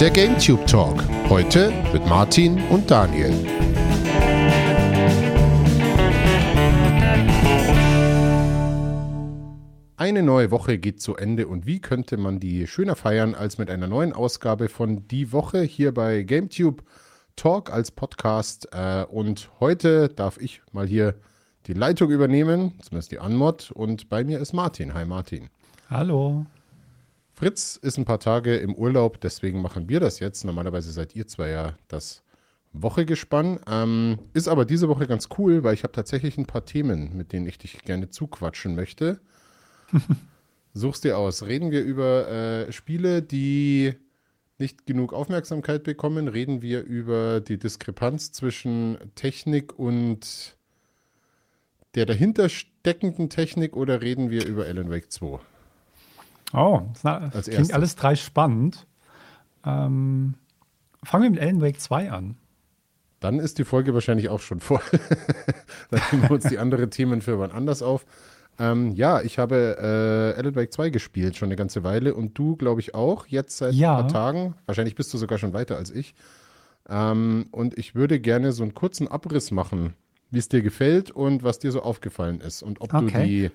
Der GameTube Talk. Heute mit Martin und Daniel. Eine neue Woche geht zu Ende und wie könnte man die schöner feiern als mit einer neuen Ausgabe von Die Woche hier bei GameTube Talk als Podcast. Äh, und heute darf ich mal hier die Leitung übernehmen, zumindest die Anmod. Und bei mir ist Martin. Hi Martin. Hallo. Fritz ist ein paar Tage im Urlaub, deswegen machen wir das jetzt. Normalerweise seid ihr zwei ja das Wochegespann. Ähm, ist aber diese Woche ganz cool, weil ich habe tatsächlich ein paar Themen, mit denen ich dich gerne zuquatschen möchte. Suchst dir aus. Reden wir über äh, Spiele, die nicht genug Aufmerksamkeit bekommen? Reden wir über die Diskrepanz zwischen Technik und der dahinter steckenden Technik oder reden wir über Alan Wake 2? Oh, das klingt erstes. alles drei spannend. Ähm, fangen wir mit Alan Wake 2 an. Dann ist die Folge wahrscheinlich auch schon voll. Dann nehmen wir uns die anderen Themen für wann anders auf. Ähm, ja, ich habe äh, Alan Wake 2 gespielt schon eine ganze Weile und du, glaube ich, auch. Jetzt seit ja. ein paar Tagen. Wahrscheinlich bist du sogar schon weiter als ich. Ähm, und ich würde gerne so einen kurzen Abriss machen, wie es dir gefällt und was dir so aufgefallen ist und ob okay. du die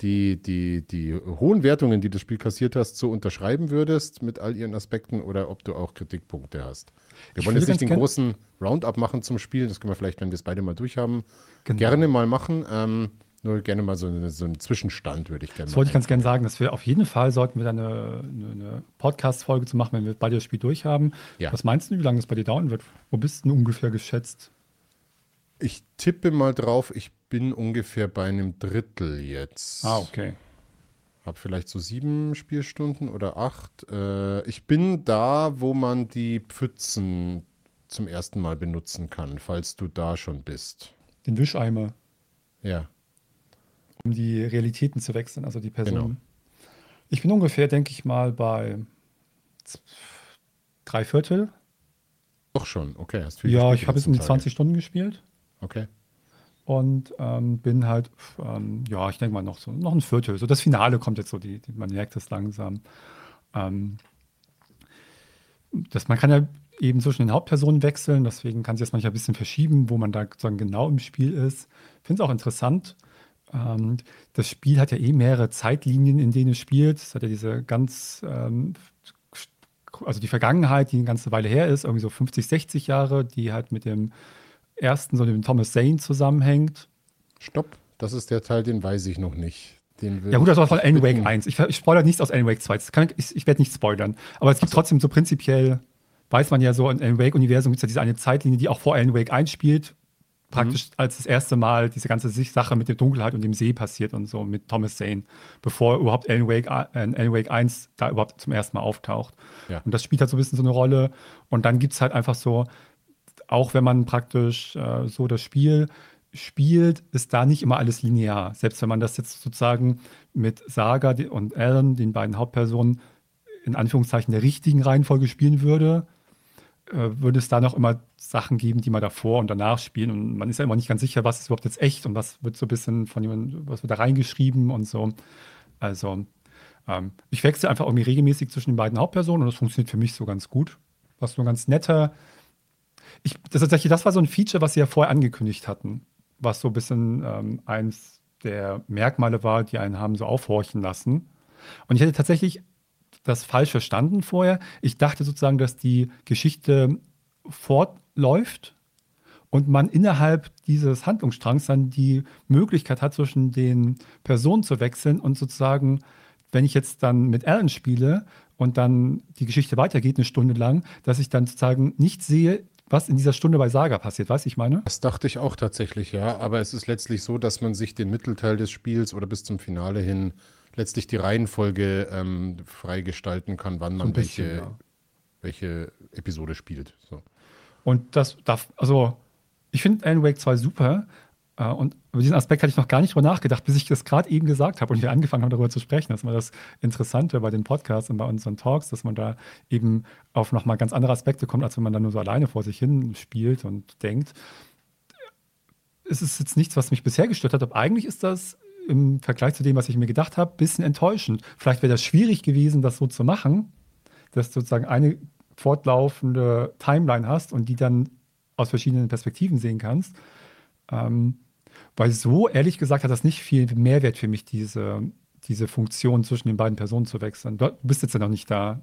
die, die, die hohen Wertungen, die das Spiel kassiert hast, so unterschreiben würdest mit all ihren Aspekten oder ob du auch Kritikpunkte hast. Wir ich wollen jetzt nicht den großen Roundup machen zum Spiel, das können wir vielleicht, wenn wir es beide mal durchhaben, genau. gerne mal machen. Ähm, nur gerne mal so, eine, so einen Zwischenstand würde ich gerne Das wollte ich ganz gerne sagen, dass wir auf jeden Fall sollten wir dann eine, eine Podcast-Folge zu machen, wenn wir beide das Spiel durchhaben. Ja. Was meinst du, wie lange es bei dir dauern wird? Wo bist du ungefähr geschätzt? Ich tippe mal drauf, ich bin ungefähr bei einem Drittel jetzt. Ah, okay. Hab vielleicht so sieben Spielstunden oder acht. Äh, ich bin da, wo man die Pfützen zum ersten Mal benutzen kann, falls du da schon bist. Den Wischeimer. Ja. Um die Realitäten zu wechseln, also die Person. Genau. Ich bin ungefähr, denke ich mal, bei drei Viertel. Doch schon, okay. Ja, ich habe jetzt um die 20 Stunden gespielt. Okay und ähm, bin halt, ähm, ja, ich denke mal noch so, noch ein Viertel. So das Finale kommt jetzt so, die, die man merkt es langsam. Ähm, das, man kann ja eben zwischen den Hauptpersonen wechseln, deswegen kann sich das manchmal ein bisschen verschieben, wo man da sozusagen genau im Spiel ist. Ich finde es auch interessant. Ähm, das Spiel hat ja eh mehrere Zeitlinien, in denen es spielt. Es hat ja diese ganz, ähm, also die Vergangenheit, die eine ganze Weile her ist, irgendwie so 50, 60 Jahre, die halt mit dem ersten, so dem Thomas Zane zusammenhängt. Stopp, das ist der Teil, den weiß ich noch nicht. ja gut, das war von Alan Wake 1. Ich, ich spoilere nichts aus Alan Wake 2. ich, ich werde nicht spoilern. Aber es gibt trotzdem so prinzipiell, weiß man ja so, in Alan Wake-Universum gibt es ja diese eine Zeitlinie, die auch vor Alan Wake 1 spielt. Praktisch mhm. als das erste Mal diese ganze Sache mit der Dunkelheit und dem See passiert und so mit Thomas Zane, bevor überhaupt Alan Wake, äh, Alan Wake 1 da überhaupt zum ersten Mal auftaucht. Ja. Und das spielt halt so ein bisschen so eine Rolle. Und dann gibt es halt einfach so auch wenn man praktisch äh, so das Spiel spielt, ist da nicht immer alles linear. Selbst wenn man das jetzt sozusagen mit Saga und Alan, den beiden Hauptpersonen, in Anführungszeichen der richtigen Reihenfolge spielen würde, äh, würde es da noch immer Sachen geben, die man davor und danach spielen. Und man ist ja immer nicht ganz sicher, was ist überhaupt jetzt echt und was wird so ein bisschen von jemandem, was wird da reingeschrieben und so. Also, ähm, ich wechsle einfach irgendwie regelmäßig zwischen den beiden Hauptpersonen und das funktioniert für mich so ganz gut. Was so ein ganz netter, ich, das, tatsächlich, das war so ein Feature, was sie ja vorher angekündigt hatten, was so ein bisschen ähm, eins der Merkmale war, die einen haben so aufhorchen lassen. Und ich hätte tatsächlich das falsch verstanden vorher. Ich dachte sozusagen, dass die Geschichte fortläuft und man innerhalb dieses Handlungsstrangs dann die Möglichkeit hat, zwischen den Personen zu wechseln und sozusagen, wenn ich jetzt dann mit Alan spiele und dann die Geschichte weitergeht eine Stunde lang, dass ich dann sozusagen nicht sehe, was in dieser Stunde bei Saga passiert, weißt du, ich meine? Das dachte ich auch tatsächlich, ja. Aber es ist letztlich so, dass man sich den Mittelteil des Spiels oder bis zum Finale hin letztlich die Reihenfolge ähm, freigestalten kann, wann man bisschen, welche, ja. welche Episode spielt. So. Und das darf, also ich finde Alan Wake 2 super, und über diesen Aspekt hatte ich noch gar nicht drüber nachgedacht, bis ich das gerade eben gesagt habe und wir angefangen haben, darüber zu sprechen. Das war das Interessante bei den Podcasts und bei unseren Talks, dass man da eben auf nochmal ganz andere Aspekte kommt, als wenn man dann nur so alleine vor sich hin spielt und denkt. Es ist jetzt nichts, was mich bisher gestört hat, aber eigentlich ist das im Vergleich zu dem, was ich mir gedacht habe, ein bisschen enttäuschend. Vielleicht wäre das schwierig gewesen, das so zu machen, dass sozusagen eine fortlaufende Timeline hast und die dann aus verschiedenen Perspektiven sehen kannst. Ähm, weil so, ehrlich gesagt, hat das nicht viel Mehrwert für mich, diese, diese Funktion zwischen den beiden Personen zu wechseln. Du bist jetzt ja noch nicht da,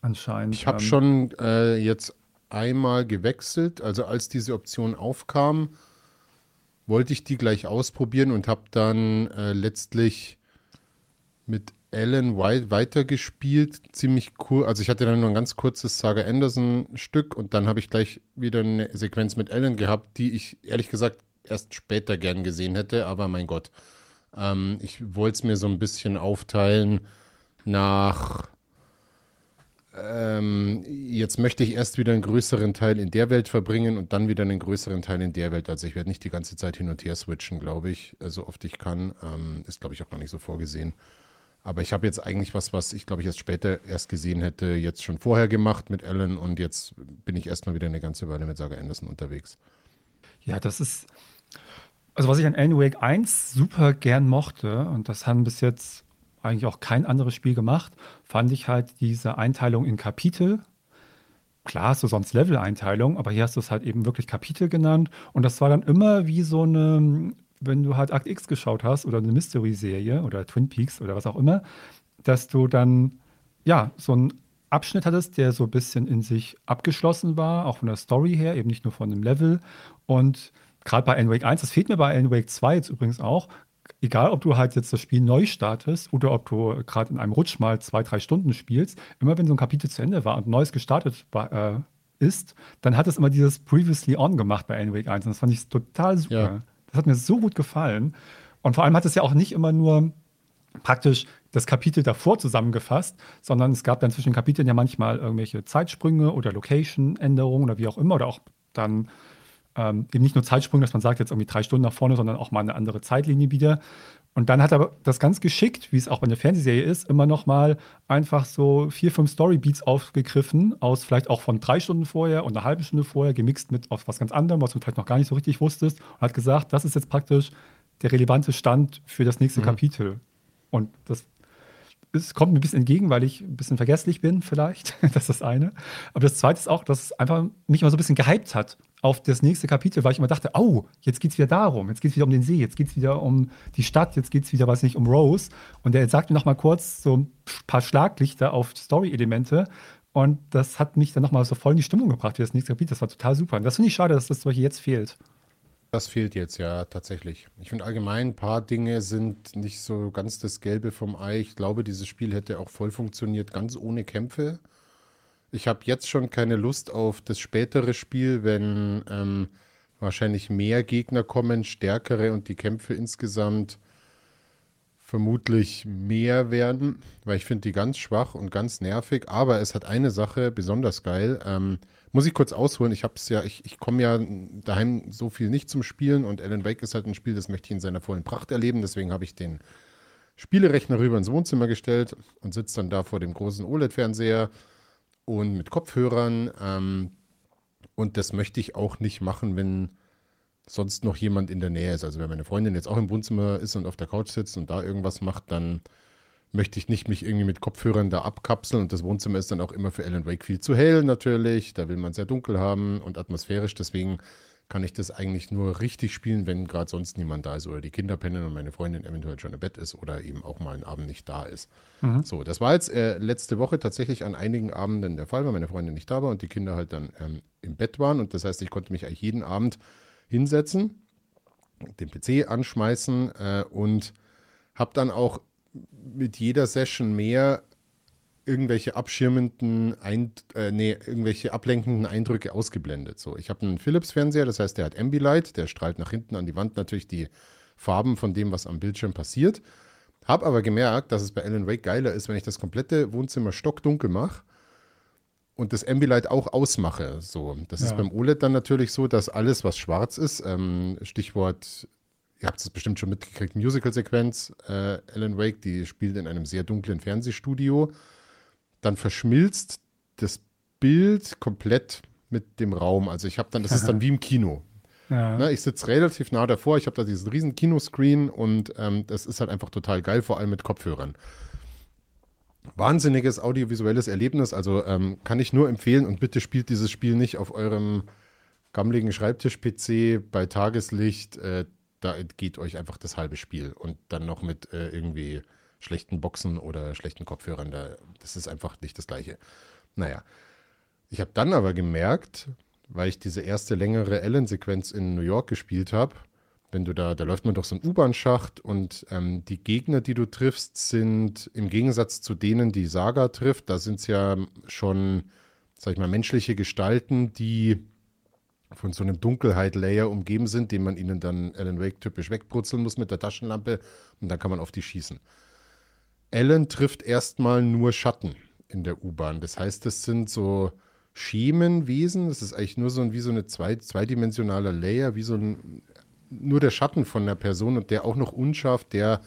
anscheinend. Ich habe ähm, schon äh, jetzt einmal gewechselt. Also als diese Option aufkam, wollte ich die gleich ausprobieren und habe dann äh, letztlich mit Alan White weitergespielt. Ziemlich cool. Also ich hatte dann nur ein ganz kurzes Saga Anderson-Stück und dann habe ich gleich wieder eine Sequenz mit Alan gehabt, die ich ehrlich gesagt erst später gern gesehen hätte, aber mein Gott. Ähm, ich wollte es mir so ein bisschen aufteilen nach ähm, jetzt möchte ich erst wieder einen größeren Teil in der Welt verbringen und dann wieder einen größeren Teil in der Welt. Also ich werde nicht die ganze Zeit hin und her switchen, glaube ich, so oft ich kann. Ähm, ist, glaube ich, auch gar nicht so vorgesehen. Aber ich habe jetzt eigentlich was, was ich, glaube ich, erst später erst gesehen hätte, jetzt schon vorher gemacht mit Alan und jetzt bin ich erstmal wieder eine ganze Weile mit Saga Anderson unterwegs. Ja, das ist, also was ich an Alan Wake 1 super gern mochte, und das haben bis jetzt eigentlich auch kein anderes Spiel gemacht, fand ich halt diese Einteilung in Kapitel. Klar hast du sonst Level-Einteilung, aber hier hast du es halt eben wirklich Kapitel genannt. Und das war dann immer wie so eine, wenn du halt Akt X geschaut hast oder eine Mystery-Serie oder Twin Peaks oder was auch immer, dass du dann ja so einen Abschnitt hattest, der so ein bisschen in sich abgeschlossen war, auch von der Story her, eben nicht nur von dem Level. Und gerade bei Alan Wake 1, das fehlt mir bei Alan Wake 2 jetzt übrigens auch, egal ob du halt jetzt das Spiel neu startest oder ob du gerade in einem Rutsch mal zwei, drei Stunden spielst, immer wenn so ein Kapitel zu Ende war und neues gestartet war, äh, ist, dann hat es immer dieses Previously On gemacht bei Alan Wake 1 und das fand ich total super. Ja. Das hat mir so gut gefallen. Und vor allem hat es ja auch nicht immer nur praktisch das Kapitel davor zusammengefasst, sondern es gab dann zwischen Kapiteln ja manchmal irgendwelche Zeitsprünge oder Location-Änderungen oder wie auch immer oder auch dann ähm, eben nicht nur Zeitsprung, dass man sagt, jetzt irgendwie drei Stunden nach vorne, sondern auch mal eine andere Zeitlinie wieder. Und dann hat er das ganz geschickt, wie es auch bei der Fernsehserie ist, immer noch mal einfach so vier, fünf Storybeats aufgegriffen, aus vielleicht auch von drei Stunden vorher und einer halben Stunde vorher, gemixt mit aus was ganz anderem, was du vielleicht noch gar nicht so richtig wusstest, und hat gesagt, das ist jetzt praktisch der relevante Stand für das nächste mhm. Kapitel. Und das es kommt mir ein bisschen entgegen, weil ich ein bisschen vergesslich bin, vielleicht. das ist das eine. Aber das zweite ist auch, dass es einfach mich immer so ein bisschen gehypt hat auf das nächste Kapitel, weil ich immer dachte, oh, jetzt geht es wieder darum, jetzt geht es wieder um den See, jetzt geht es wieder um die Stadt, jetzt geht es wieder, weiß nicht, um Rose. Und er sagt mir noch mal kurz so ein paar Schlaglichter auf Story-Elemente. Und das hat mich dann noch mal so voll in die Stimmung gebracht für das nächste Kapitel. Das war total super. Und das finde ich schade, dass das solche jetzt fehlt. Das fehlt jetzt ja tatsächlich. Ich finde allgemein, ein paar Dinge sind nicht so ganz das Gelbe vom Ei. Ich glaube, dieses Spiel hätte auch voll funktioniert, ganz ohne Kämpfe. Ich habe jetzt schon keine Lust auf das spätere Spiel, wenn ähm, wahrscheinlich mehr Gegner kommen, stärkere und die Kämpfe insgesamt vermutlich mehr werden, weil ich finde die ganz schwach und ganz nervig. Aber es hat eine Sache besonders geil. Ähm, muss ich kurz ausholen. Ich habe ja, ich, ich komme ja daheim so viel nicht zum Spielen und Alan Wake ist halt ein Spiel, das möchte ich in seiner vollen Pracht erleben. Deswegen habe ich den Spielerechner rüber ins Wohnzimmer gestellt und sitze dann da vor dem großen OLED-Fernseher und mit Kopfhörern. Ähm, und das möchte ich auch nicht machen, wenn sonst noch jemand in der Nähe ist. Also wenn meine Freundin jetzt auch im Wohnzimmer ist und auf der Couch sitzt und da irgendwas macht, dann möchte ich nicht mich irgendwie mit Kopfhörern da abkapseln und das Wohnzimmer ist dann auch immer für Alan Wake viel zu hell natürlich. Da will man sehr dunkel haben und atmosphärisch. Deswegen kann ich das eigentlich nur richtig spielen, wenn gerade sonst niemand da ist oder die Kinder pennen und meine Freundin eventuell schon im Bett ist oder eben auch mal einen Abend nicht da ist. Mhm. So, das war jetzt äh, letzte Woche tatsächlich an einigen Abenden der Fall, weil meine Freundin nicht da war und die Kinder halt dann ähm, im Bett waren. Und das heißt, ich konnte mich eigentlich jeden Abend hinsetzen, den PC anschmeißen äh, und habe dann auch mit jeder Session mehr irgendwelche abschirmenden, Ein äh, nee, irgendwelche ablenkenden Eindrücke ausgeblendet. So, ich habe einen Philips-Fernseher, das heißt, der hat Ambilight, der strahlt nach hinten an die Wand natürlich die Farben von dem, was am Bildschirm passiert. Habe aber gemerkt, dass es bei Alan Wake geiler ist, wenn ich das komplette Wohnzimmer stockdunkel mache und das Ambilight auch ausmache. So, das ja. ist beim OLED dann natürlich so, dass alles, was schwarz ist, ähm, Stichwort ihr habt es bestimmt schon mitgekriegt, Musical-Sequenz, äh, Alan Wake, die spielt in einem sehr dunklen Fernsehstudio. Dann verschmilzt das Bild komplett mit dem Raum. Also ich habe dann, das ist dann wie im Kino. Ja. Ne, ich sitze relativ nah davor, ich habe da diesen riesen Kinoscreen und ähm, das ist halt einfach total geil, vor allem mit Kopfhörern. wahnsinniges audiovisuelles Erlebnis. Also ähm, kann ich nur empfehlen und bitte spielt dieses Spiel nicht auf eurem gammeligen Schreibtisch-PC bei Tageslicht. Äh, da geht euch einfach das halbe Spiel und dann noch mit äh, irgendwie schlechten Boxen oder schlechten Kopfhörern. Da, das ist einfach nicht das Gleiche. Naja, ich habe dann aber gemerkt, weil ich diese erste längere Ellen-Sequenz in New York gespielt habe, wenn du da, da läuft man doch so einen U-Bahn-Schacht und ähm, die Gegner, die du triffst, sind im Gegensatz zu denen, die Saga trifft, da sind es ja schon, sag ich mal, menschliche Gestalten, die von so einem Dunkelheit-Layer umgeben sind, den man ihnen dann Alan Wake typisch wegbrutzeln muss mit der Taschenlampe und dann kann man auf die schießen. Alan trifft erstmal nur Schatten in der U-Bahn. Das heißt, das sind so Schemenwesen. Das ist eigentlich nur so ein, wie so eine zwei, zweidimensionaler Layer, wie so ein nur der Schatten von der Person und der auch noch unscharf, der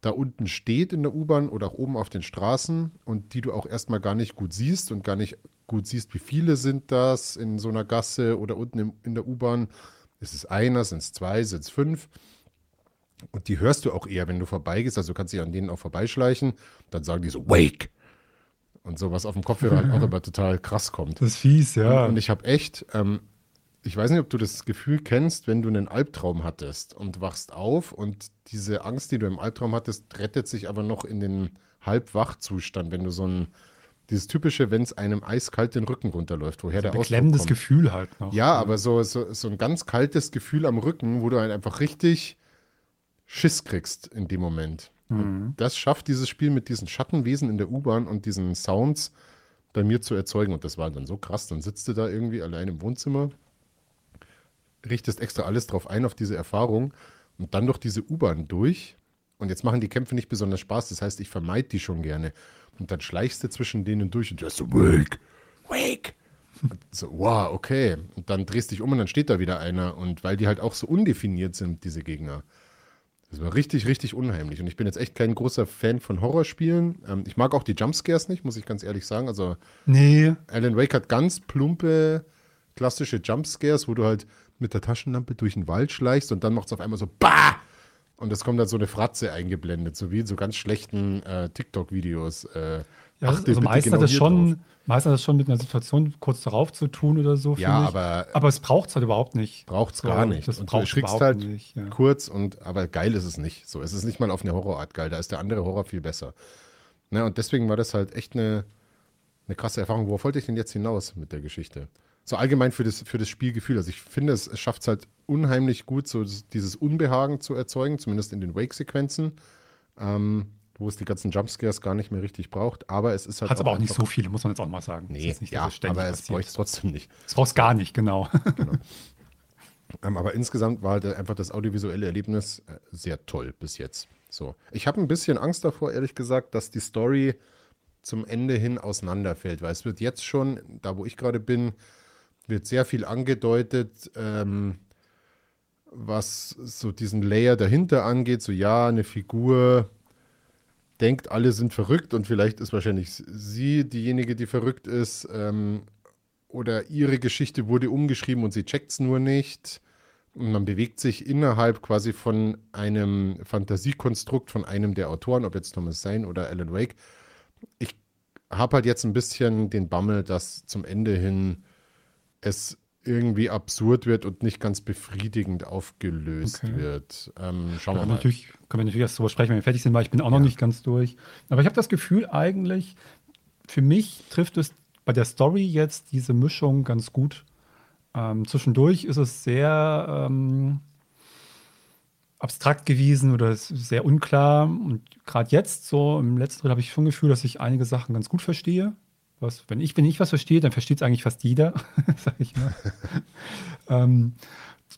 da unten steht in der U-Bahn oder auch oben auf den Straßen und die du auch erstmal gar nicht gut siehst und gar nicht gut siehst, wie viele sind das in so einer Gasse oder unten im, in der U-Bahn. Ist es einer, sind es zwei, sind es fünf? Und die hörst du auch eher, wenn du vorbeigehst. Also du kannst dich an denen auch vorbeischleichen. Dann sagen die so, Wake! Und so, was auf dem Kopfhörer halt auch immer total krass kommt. Das ist fies, ja. Und, und ich habe echt, ähm, ich weiß nicht, ob du das Gefühl kennst, wenn du einen Albtraum hattest und wachst auf und diese Angst, die du im Albtraum hattest, rettet sich aber noch in den Halbwachzustand, wenn du so ein, dieses typische, wenn es einem eiskalt den Rücken runterläuft, woher so der Beklemmendes Gefühl halt noch. Ja, aber so, so, so ein ganz kaltes Gefühl am Rücken, wo du halt einfach richtig Schiss kriegst in dem Moment. Mhm. Das schafft dieses Spiel mit diesen Schattenwesen in der U-Bahn und diesen Sounds bei mir zu erzeugen. Und das war dann so krass. Dann sitzt du da irgendwie allein im Wohnzimmer richtest extra alles drauf ein, auf diese Erfahrung und dann durch diese U-Bahn durch. Und jetzt machen die Kämpfe nicht besonders Spaß. Das heißt, ich vermeide die schon gerne. Und dann schleichst du zwischen denen durch und du hast so, wake, wake. Und so, wow, okay. Und dann drehst dich um und dann steht da wieder einer. Und weil die halt auch so undefiniert sind, diese Gegner. Das war richtig, richtig unheimlich. Und ich bin jetzt echt kein großer Fan von Horrorspielen. Ähm, ich mag auch die Jumpscares nicht, muss ich ganz ehrlich sagen. Also, nee. Alan Wake hat ganz plumpe, klassische Jumpscares, wo du halt mit der Taschenlampe durch den Wald schleichst und dann macht es auf einmal so BAH! Und es kommt dann so eine Fratze eingeblendet, so wie in so ganz schlechten äh, TikTok-Videos. Äh, ja, also meistens genau hat das schon, meistens hat das schon mit einer Situation kurz darauf zu tun oder so. Ja, aber. Aber es braucht es halt überhaupt nicht. Braucht es gar nicht. Das und du erschrickst halt nicht, ja. kurz und, aber geil ist es nicht. So, es ist nicht mal auf eine Horrorart geil. Da ist der andere Horror viel besser. Ne, und deswegen war das halt echt eine, eine krasse Erfahrung. Worauf wollte ich denn jetzt hinaus mit der Geschichte? so allgemein für das, für das Spielgefühl. Also ich finde, es, es schafft es halt unheimlich gut, so dieses Unbehagen zu erzeugen, zumindest in den Wake-Sequenzen, ähm, wo es die ganzen Jumpscares gar nicht mehr richtig braucht. Aber es ist halt. Hat aber auch nicht so viele, muss man jetzt auch mal sagen. Nee, nicht, ja, aber es bräuchte es trotzdem nicht. Es braucht es gar nicht, genau. genau. Ähm, aber insgesamt war halt einfach das audiovisuelle Erlebnis äh, sehr toll bis jetzt. So. Ich habe ein bisschen Angst davor, ehrlich gesagt, dass die Story zum Ende hin auseinanderfällt, weil es wird jetzt schon, da wo ich gerade bin, wird sehr viel angedeutet, ähm, was so diesen Layer dahinter angeht. So, ja, eine Figur denkt, alle sind verrückt und vielleicht ist wahrscheinlich sie diejenige, die verrückt ist. Ähm, oder ihre Geschichte wurde umgeschrieben und sie checkt es nur nicht. Und man bewegt sich innerhalb quasi von einem Fantasiekonstrukt von einem der Autoren, ob jetzt Thomas Zane oder Alan Wake. Ich habe halt jetzt ein bisschen den Bammel, dass zum Ende hin es irgendwie absurd wird und nicht ganz befriedigend aufgelöst okay. wird. Ähm, schauen wir mal. Natürlich, können wir natürlich erst darüber sprechen, wenn wir fertig sind, weil ich bin auch noch nicht ganz durch. Aber ich habe das Gefühl eigentlich, für mich trifft es bei der Story jetzt diese Mischung ganz gut. Ähm, zwischendurch ist es sehr ähm, abstrakt gewesen oder sehr unklar. Und gerade jetzt, so im letzten Teil, habe ich schon das Gefühl, dass ich einige Sachen ganz gut verstehe was, wenn ich, wenn ich was verstehe, dann versteht es eigentlich fast jeder, sag ich mal. ähm,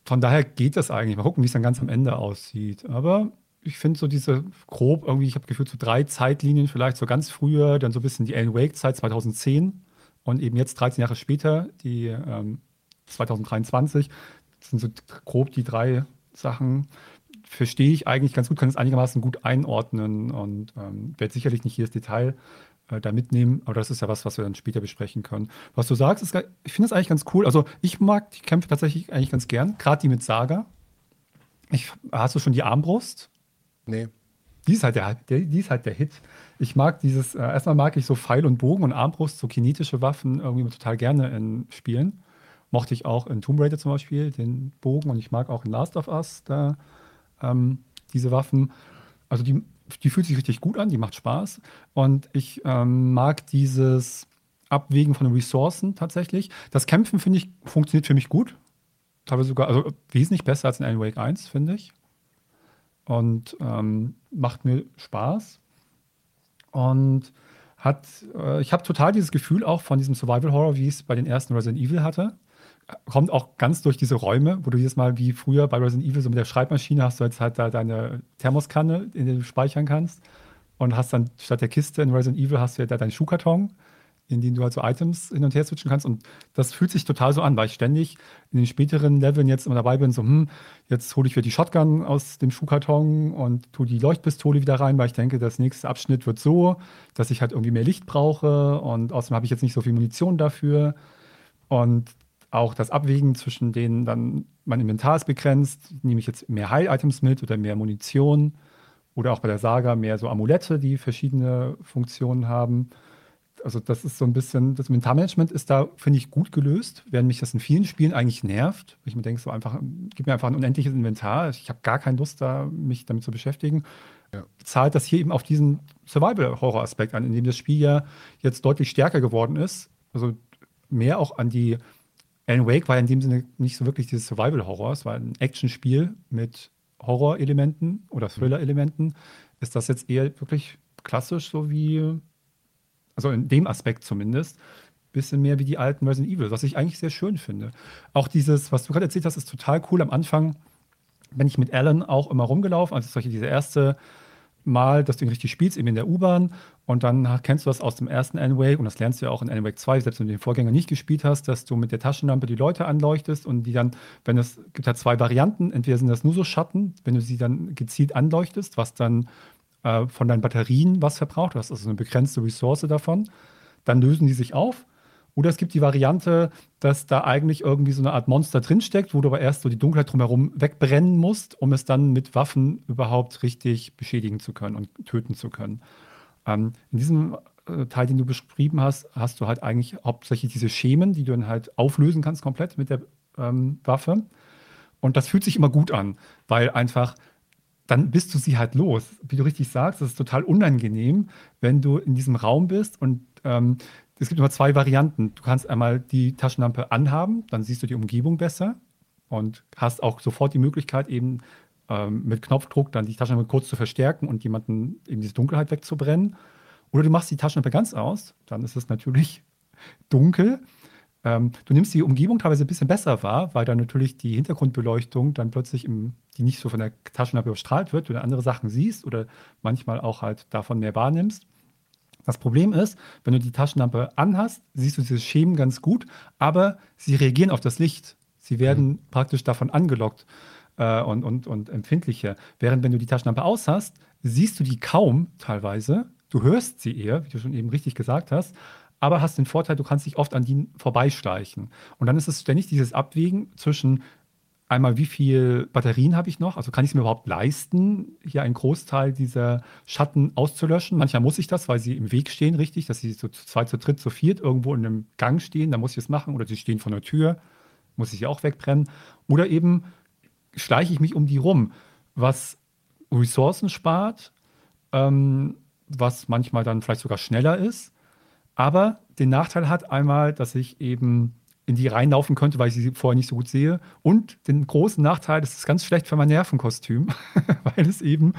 von daher geht das eigentlich. Mal gucken, wie es dann ganz am Ende aussieht. Aber ich finde so diese grob irgendwie, ich habe gefühlt so drei Zeitlinien, vielleicht so ganz früher, dann so ein bisschen die Alan Wake-Zeit 2010 und eben jetzt 13 Jahre später, die ähm, 2023. Das sind so grob die drei Sachen. Verstehe ich eigentlich ganz gut, kann es einigermaßen gut einordnen und ähm, werde sicherlich nicht jedes Detail äh, da mitnehmen. Aber das ist ja was, was wir dann später besprechen können. Was du sagst, ist, ich finde es eigentlich ganz cool. Also ich mag die Kämpfe tatsächlich eigentlich ganz gern, gerade die mit Saga. Ich, hast du schon die Armbrust? Nee. Die ist halt der, der, die ist halt der Hit. ich mag dieses, äh, erstmal mag ich so Pfeil und Bogen und Armbrust, so kinetische Waffen irgendwie total gerne in Spielen. Mochte ich auch in Tomb Raider zum Beispiel, den Bogen und ich mag auch in Last of Us da ähm, diese Waffen. Also die, die fühlt sich richtig gut an, die macht Spaß. Und ich ähm, mag dieses Abwägen von Ressourcen tatsächlich. Das Kämpfen, finde ich, funktioniert für mich gut. Teilweise sogar, also wesentlich besser als in Alan Wake 1, finde ich. Und ähm, macht mir Spaß. Und hat, äh, ich habe total dieses Gefühl auch von diesem Survival Horror, wie ich es bei den ersten Resident Evil hatte kommt auch ganz durch diese Räume, wo du jedes Mal wie früher bei Resident Evil so mit der Schreibmaschine hast du jetzt halt da deine Thermoskanne, in der du speichern kannst. Und hast dann statt der Kiste in Resident Evil hast du ja da deinen Schuhkarton, in den du halt so Items hin und her switchen kannst. Und das fühlt sich total so an, weil ich ständig in den späteren Leveln jetzt immer dabei bin, so hm, jetzt hole ich wieder die Shotgun aus dem Schuhkarton und tue die Leuchtpistole wieder rein, weil ich denke, das nächste Abschnitt wird so, dass ich halt irgendwie mehr Licht brauche und außerdem habe ich jetzt nicht so viel Munition dafür. Und auch das Abwägen zwischen denen dann, mein Inventar ist begrenzt, nehme ich jetzt mehr Heil-Items mit oder mehr Munition oder auch bei der Saga mehr so Amulette, die verschiedene Funktionen haben. Also das ist so ein bisschen, das Inventarmanagement ist da, finde ich, gut gelöst, während mich das in vielen Spielen eigentlich nervt. Ich mir denke, so einfach, gib mir einfach ein unendliches Inventar. Ich habe gar keine Lust, da, mich damit zu beschäftigen. Ja. Zahlt das hier eben auf diesen Survival-Horror-Aspekt an, in dem das Spiel ja jetzt deutlich stärker geworden ist. Also mehr auch an die Alan Wake war in dem Sinne nicht so wirklich dieses Survival-Horror. Es war ein Actionspiel mit Horror-Elementen oder Thriller-Elementen. Ist das jetzt eher wirklich klassisch, so wie, also in dem Aspekt zumindest, bisschen mehr wie die alten Resident Evil, was ich eigentlich sehr schön finde. Auch dieses, was du gerade erzählt hast, ist total cool. Am Anfang bin ich mit Alan auch immer rumgelaufen. Also solche, diese erste Mal, dass du ihn richtig spielst, eben in der U-Bahn. Und dann kennst du das aus dem ersten Alan Wake und das lernst du ja auch in Alan Wake 2, selbst wenn du den Vorgänger nicht gespielt hast, dass du mit der Taschenlampe die Leute anleuchtest und die dann, wenn es gibt ja zwei Varianten, entweder sind das nur so Schatten, wenn du sie dann gezielt anleuchtest, was dann äh, von deinen Batterien was verbraucht, du hast also eine begrenzte Ressource davon, dann lösen die sich auf oder es gibt die Variante, dass da eigentlich irgendwie so eine Art Monster drinsteckt, wo du aber erst so die Dunkelheit drumherum wegbrennen musst, um es dann mit Waffen überhaupt richtig beschädigen zu können und töten zu können. Ähm, in diesem äh, Teil, den du beschrieben hast, hast du halt eigentlich hauptsächlich diese Schemen, die du dann halt auflösen kannst komplett mit der ähm, Waffe. Und das fühlt sich immer gut an, weil einfach dann bist du sie halt los. Wie du richtig sagst, das ist total unangenehm, wenn du in diesem Raum bist und ähm, es gibt immer zwei Varianten. Du kannst einmal die Taschenlampe anhaben, dann siehst du die Umgebung besser und hast auch sofort die Möglichkeit, eben ähm, mit Knopfdruck dann die Taschenlampe kurz zu verstärken und jemanden eben diese Dunkelheit wegzubrennen. Oder du machst die Taschenlampe ganz aus, dann ist es natürlich dunkel. Ähm, du nimmst die Umgebung teilweise ein bisschen besser wahr, weil dann natürlich die Hintergrundbeleuchtung dann plötzlich, im, die nicht so von der Taschenlampe überstrahlt wird, du dann andere Sachen siehst oder manchmal auch halt davon mehr wahrnimmst. Das Problem ist, wenn du die Taschenlampe anhast, siehst du diese Schemen ganz gut, aber sie reagieren auf das Licht. Sie werden mhm. praktisch davon angelockt äh, und, und, und empfindlicher. Während wenn du die Taschenlampe aus hast, siehst du die kaum teilweise. Du hörst sie eher, wie du schon eben richtig gesagt hast, aber hast den Vorteil, du kannst dich oft an die vorbeischleichen. Und dann ist es ständig dieses Abwägen zwischen einmal, wie viel Batterien habe ich noch? Also kann ich es mir überhaupt leisten, hier einen Großteil dieser Schatten auszulöschen? Manchmal muss ich das, weil sie im Weg stehen, richtig, dass sie so zu zweit, zu dritt, zu viert irgendwo in einem Gang stehen, da muss ich es machen. Oder sie stehen vor der Tür, muss ich sie auch wegbrennen. Oder eben schleiche ich mich um die rum, was Ressourcen spart, ähm, was manchmal dann vielleicht sogar schneller ist, aber den Nachteil hat einmal, dass ich eben in die reinlaufen könnte, weil ich sie vorher nicht so gut sehe. Und den großen Nachteil, das ist ganz schlecht für mein Nervenkostüm, weil es eben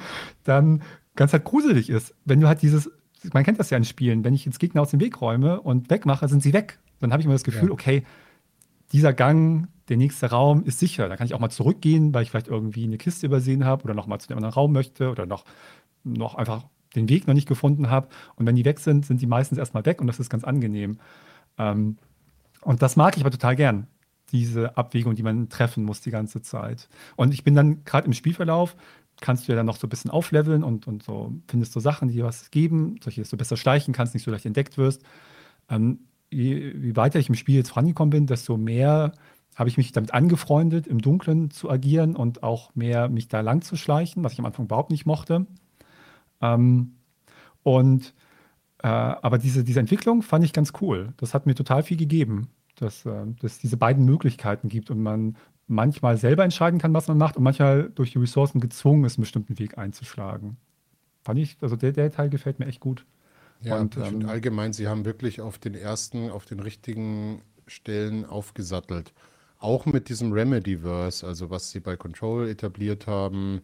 dann ganz halt gruselig ist. Wenn du halt dieses, man kennt das ja in Spielen, wenn ich jetzt Gegner aus dem Weg räume und wegmache, sind sie weg. Dann habe ich immer das Gefühl, ja. okay, dieser Gang, der nächste Raum ist sicher. Da kann ich auch mal zurückgehen, weil ich vielleicht irgendwie eine Kiste übersehen habe oder noch mal zu dem anderen Raum möchte oder noch, noch einfach den Weg noch nicht gefunden habe. Und wenn die weg sind, sind die meistens erstmal weg und das ist ganz angenehm. Ähm, und das mag ich aber total gern, diese Abwägung, die man treffen muss die ganze Zeit. Und ich bin dann gerade im Spielverlauf, kannst du ja dann noch so ein bisschen aufleveln und, und so findest du Sachen, die dir was geben, solche, dass du besser schleichen kannst, nicht so leicht entdeckt wirst. Ähm, je, je weiter ich im Spiel jetzt vorangekommen bin, desto mehr habe ich mich damit angefreundet, im Dunkeln zu agieren und auch mehr mich da lang zu schleichen, was ich am Anfang überhaupt nicht mochte. Ähm, Und äh, aber diese, diese Entwicklung fand ich ganz cool. Das hat mir total viel gegeben, dass äh, es diese beiden Möglichkeiten gibt und man manchmal selber entscheiden kann, was man macht und manchmal durch die Ressourcen gezwungen ist, einen bestimmten Weg einzuschlagen. Fand ich, also der, der Teil gefällt mir echt gut. Ja, und ähm, allgemein, sie haben wirklich auf den ersten, auf den richtigen Stellen aufgesattelt. Auch mit diesem Remedy-Verse, also was sie bei Control etabliert haben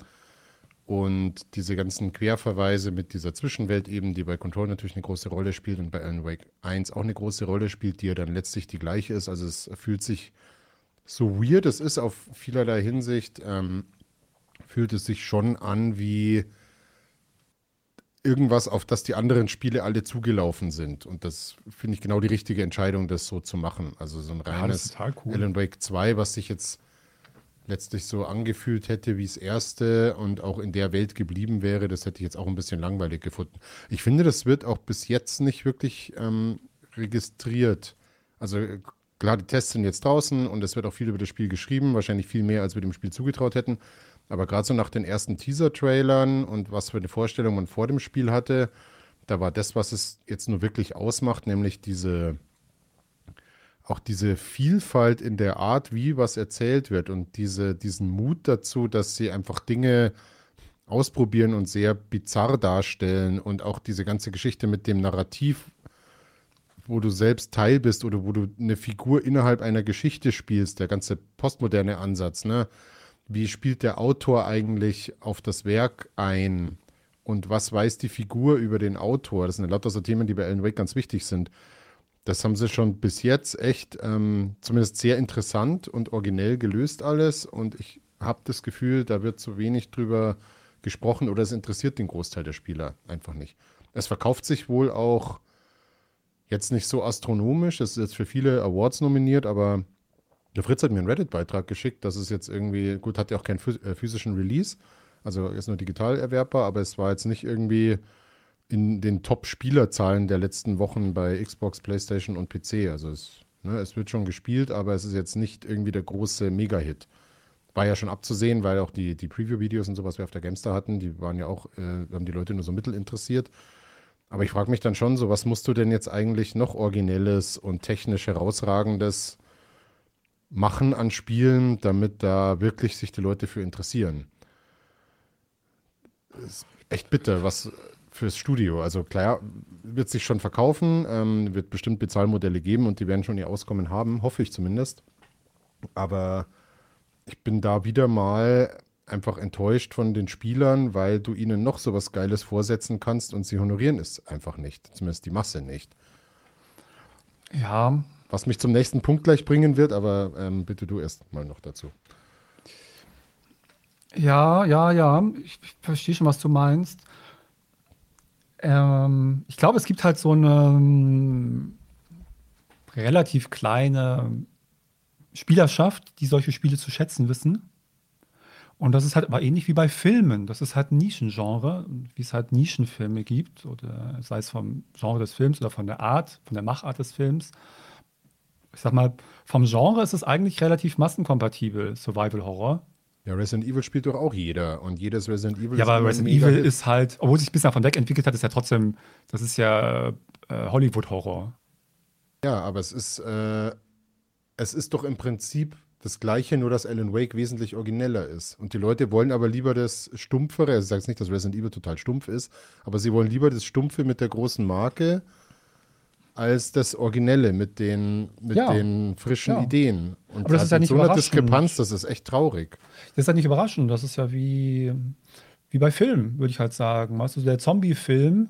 und diese ganzen Querverweise mit dieser Zwischenwelt eben, die bei Control natürlich eine große Rolle spielt und bei Alan Wake 1 auch eine große Rolle spielt, die ja dann letztlich die gleiche ist. Also es fühlt sich so weird es ist auf vielerlei Hinsicht, ähm, fühlt es sich schon an wie irgendwas, auf das die anderen Spiele alle zugelaufen sind. Und das finde ich genau die richtige Entscheidung, das so zu machen. Also so ein reines ja, cool. Alan Wake 2, was sich jetzt letztlich so angefühlt hätte wie das erste und auch in der Welt geblieben wäre, das hätte ich jetzt auch ein bisschen langweilig gefunden. Ich finde, das wird auch bis jetzt nicht wirklich ähm, registriert. Also klar, die Tests sind jetzt draußen und es wird auch viel über das Spiel geschrieben, wahrscheinlich viel mehr, als wir dem Spiel zugetraut hätten. Aber gerade so nach den ersten Teaser-Trailern und was für eine Vorstellung man vor dem Spiel hatte, da war das, was es jetzt nur wirklich ausmacht, nämlich diese auch diese Vielfalt in der Art, wie was erzählt wird und diese, diesen Mut dazu, dass sie einfach Dinge ausprobieren und sehr bizarr darstellen und auch diese ganze Geschichte mit dem Narrativ, wo du selbst Teil bist oder wo du eine Figur innerhalb einer Geschichte spielst, der ganze postmoderne Ansatz, ne? wie spielt der Autor eigentlich auf das Werk ein und was weiß die Figur über den Autor. Das sind lauter so Themen, die bei Alan Wake ganz wichtig sind. Das haben sie schon bis jetzt echt ähm, zumindest sehr interessant und originell gelöst alles und ich habe das Gefühl, da wird zu wenig drüber gesprochen oder es interessiert den Großteil der Spieler einfach nicht. Es verkauft sich wohl auch jetzt nicht so astronomisch. Es ist jetzt für viele Awards nominiert, aber der Fritz hat mir einen Reddit-Beitrag geschickt, dass es jetzt irgendwie, gut, hat ja auch keinen äh, physischen Release, also ist nur digital erwerbbar, aber es war jetzt nicht irgendwie in den Top-Spielerzahlen der letzten Wochen bei Xbox, PlayStation und PC. Also es, ne, es wird schon gespielt, aber es ist jetzt nicht irgendwie der große Mega-Hit. War ja schon abzusehen, weil auch die, die Preview-Videos und sowas wir auf der Gamestar hatten, die waren ja auch, äh, haben die Leute nur so mittel interessiert. Aber ich frage mich dann schon so, was musst du denn jetzt eigentlich noch Originelles und technisch herausragendes machen an Spielen, damit da wirklich sich die Leute für interessieren. Ist echt bitter, was fürs Studio. Also klar, wird sich schon verkaufen, ähm, wird bestimmt Bezahlmodelle geben und die werden schon ihr Auskommen haben, hoffe ich zumindest. Aber ich bin da wieder mal einfach enttäuscht von den Spielern, weil du ihnen noch so was Geiles vorsetzen kannst und sie honorieren es einfach nicht. Zumindest die Masse nicht. Ja, was mich zum nächsten Punkt gleich bringen wird, aber ähm, bitte du erst mal noch dazu. Ja, ja, ja. Ich, ich verstehe schon, was du meinst. Ähm, ich glaube, es gibt halt so eine ähm, relativ kleine Spielerschaft, die solche Spiele zu schätzen wissen. Und das ist halt aber ähnlich wie bei Filmen. Das ist halt ein Nischengenre, wie es halt Nischenfilme gibt, oder sei es vom Genre des Films oder von der Art, von der Machart des Films ich sag mal, vom Genre ist es eigentlich relativ massenkompatibel, Survival Horror. Ja, Resident Evil spielt doch auch jeder und jedes Resident Evil Ja, aber Resident Evil Hit. ist halt, obwohl sich bis davon weg entwickelt hat, ist ja trotzdem, das ist ja äh, Hollywood-Horror. Ja, aber es ist, äh, es ist doch im Prinzip das Gleiche, nur dass Alan Wake wesentlich origineller ist. Und die Leute wollen aber lieber das Stumpfere, also ich sage nicht, dass Resident Evil total stumpf ist, aber sie wollen lieber das Stumpfe mit der großen Marke als das Originelle mit den, mit ja. den frischen ja. Ideen. Und Aber das ist ja nicht so eine Diskrepanz, das ist echt traurig. Das ist ja nicht überraschend. Das ist ja wie, wie bei Filmen, würde ich halt sagen. Weißt du, der Zombie-Film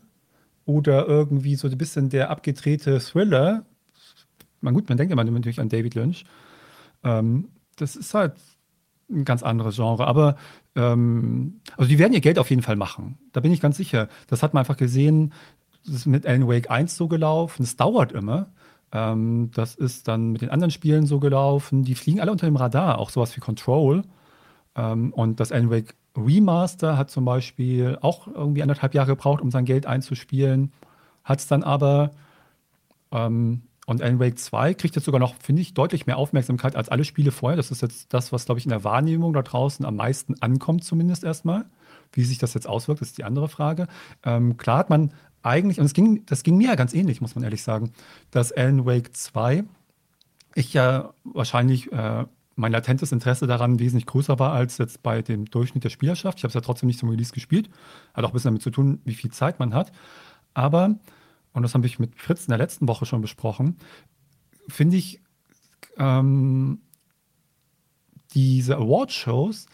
oder irgendwie so ein bisschen der abgedrehte Thriller. Man, gut, man denkt immer natürlich an David Lynch. Ähm, das ist halt ein ganz anderes Genre. Aber ähm, also die werden ihr Geld auf jeden Fall machen. Da bin ich ganz sicher. Das hat man einfach gesehen das ist mit Alan Wake 1 so gelaufen. Es dauert immer. Ähm, das ist dann mit den anderen Spielen so gelaufen. Die fliegen alle unter dem Radar, auch sowas wie Control. Ähm, und das Alan Wake Remaster hat zum Beispiel auch irgendwie anderthalb Jahre gebraucht, um sein Geld einzuspielen. Hat es dann aber. Ähm, und Alan Wake 2 kriegt jetzt sogar noch, finde ich, deutlich mehr Aufmerksamkeit als alle Spiele vorher. Das ist jetzt das, was, glaube ich, in der Wahrnehmung da draußen am meisten ankommt, zumindest erstmal. Wie sich das jetzt auswirkt, ist die andere Frage. Ähm, klar hat man eigentlich, und es ging, das ging mir ja ganz ähnlich, muss man ehrlich sagen, dass Alan Wake 2, ich ja wahrscheinlich äh, mein latentes Interesse daran wesentlich größer war als jetzt bei dem Durchschnitt der Spielerschaft. Ich habe es ja trotzdem nicht zum Release gespielt. Hat auch ein bisschen damit zu tun, wie viel Zeit man hat. Aber, und das habe ich mit Fritz in der letzten Woche schon besprochen, finde ich, ähm, diese Award-Shows,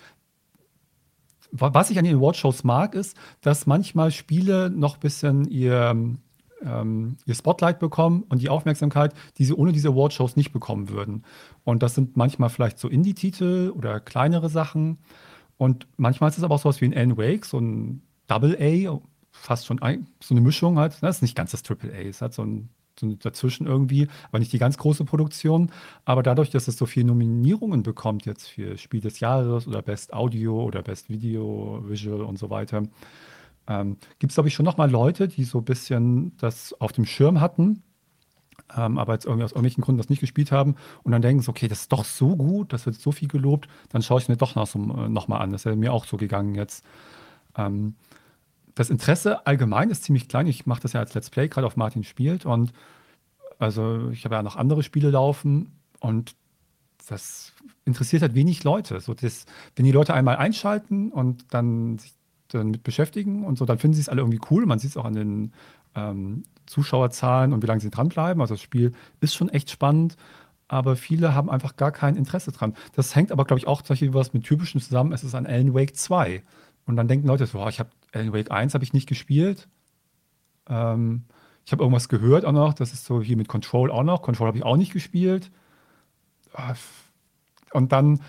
was ich an den Award-Shows mag, ist, dass manchmal Spiele noch ein bisschen ihr, ähm, ihr Spotlight bekommen und die Aufmerksamkeit, die sie ohne diese Award-Shows nicht bekommen würden. Und das sind manchmal vielleicht so Indie-Titel oder kleinere Sachen. Und manchmal ist es aber auch sowas wie ein Alan Wake, so ein Double A, fast schon ein, so eine Mischung halt. Das ist nicht ganz das Triple A, es hat so ein dazwischen irgendwie, aber nicht die ganz große Produktion. Aber dadurch, dass es so viele Nominierungen bekommt jetzt für Spiel des Jahres oder Best Audio oder Best Video, Visual und so weiter, ähm, gibt es, glaube ich, schon nochmal Leute, die so ein bisschen das auf dem Schirm hatten, ähm, aber jetzt irgendwie aus irgendwelchen Gründen das nicht gespielt haben und dann denken sie, okay, das ist doch so gut, das wird so viel gelobt, dann schaue ich mir doch noch, so, äh, noch mal an. Das ja mir auch so gegangen jetzt. Ähm, das Interesse allgemein ist ziemlich klein. Ich mache das ja als Let's Play, gerade auf Martin spielt. Und also ich habe ja noch andere Spiele laufen und das interessiert halt wenig Leute. So das, wenn die Leute einmal einschalten und dann sich damit beschäftigen und so, dann finden sie es alle irgendwie cool. Man sieht es auch an den ähm, Zuschauerzahlen und wie lange sie dranbleiben. Also das Spiel ist schon echt spannend, aber viele haben einfach gar kein Interesse dran. Das hängt aber, glaube ich, auch solche was mit typischen zusammen. Es ist ein Alan Wake 2. Und dann denken Leute so, ich habe Alan Wake 1 habe ich nicht gespielt. Ähm, ich habe irgendwas gehört auch noch, das ist so hier mit Control auch noch. Control habe ich auch nicht gespielt. Ah, und dann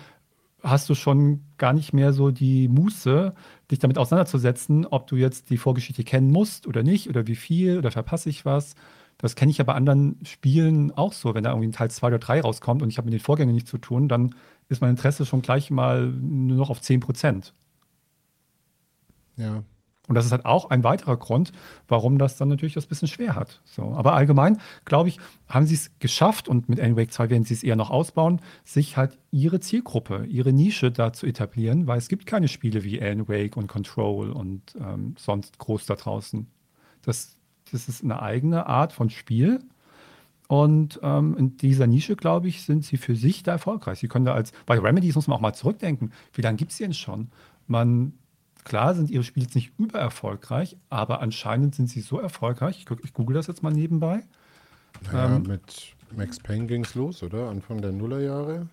hast du schon gar nicht mehr so die Muße, dich damit auseinanderzusetzen, ob du jetzt die Vorgeschichte kennen musst oder nicht oder wie viel oder verpasse ich was. Das kenne ich ja bei anderen Spielen auch so. Wenn da irgendwie ein Teil 2 oder 3 rauskommt und ich habe mit den Vorgängen nichts zu tun, dann ist mein Interesse schon gleich mal nur noch auf 10 Prozent. Ja, und das ist halt auch ein weiterer Grund, warum das dann natürlich das bisschen schwer hat. So, aber allgemein, glaube ich, haben sie es geschafft und mit Alan Wake 2 werden sie es eher noch ausbauen, sich halt ihre Zielgruppe, ihre Nische da zu etablieren, weil es gibt keine Spiele wie Alan und Control und ähm, sonst groß da draußen. Das, das ist eine eigene Art von Spiel. Und ähm, in dieser Nische, glaube ich, sind sie für sich da erfolgreich. Sie können da als, bei Remedies muss man auch mal zurückdenken, wie lange gibt es die denn schon? Man Klar sind ihre Spiele jetzt nicht übererfolgreich, aber anscheinend sind sie so erfolgreich. Ich, ich google das jetzt mal nebenbei. Naja, ähm, mit Max Payne ging es los, oder? Anfang der Nullerjahre.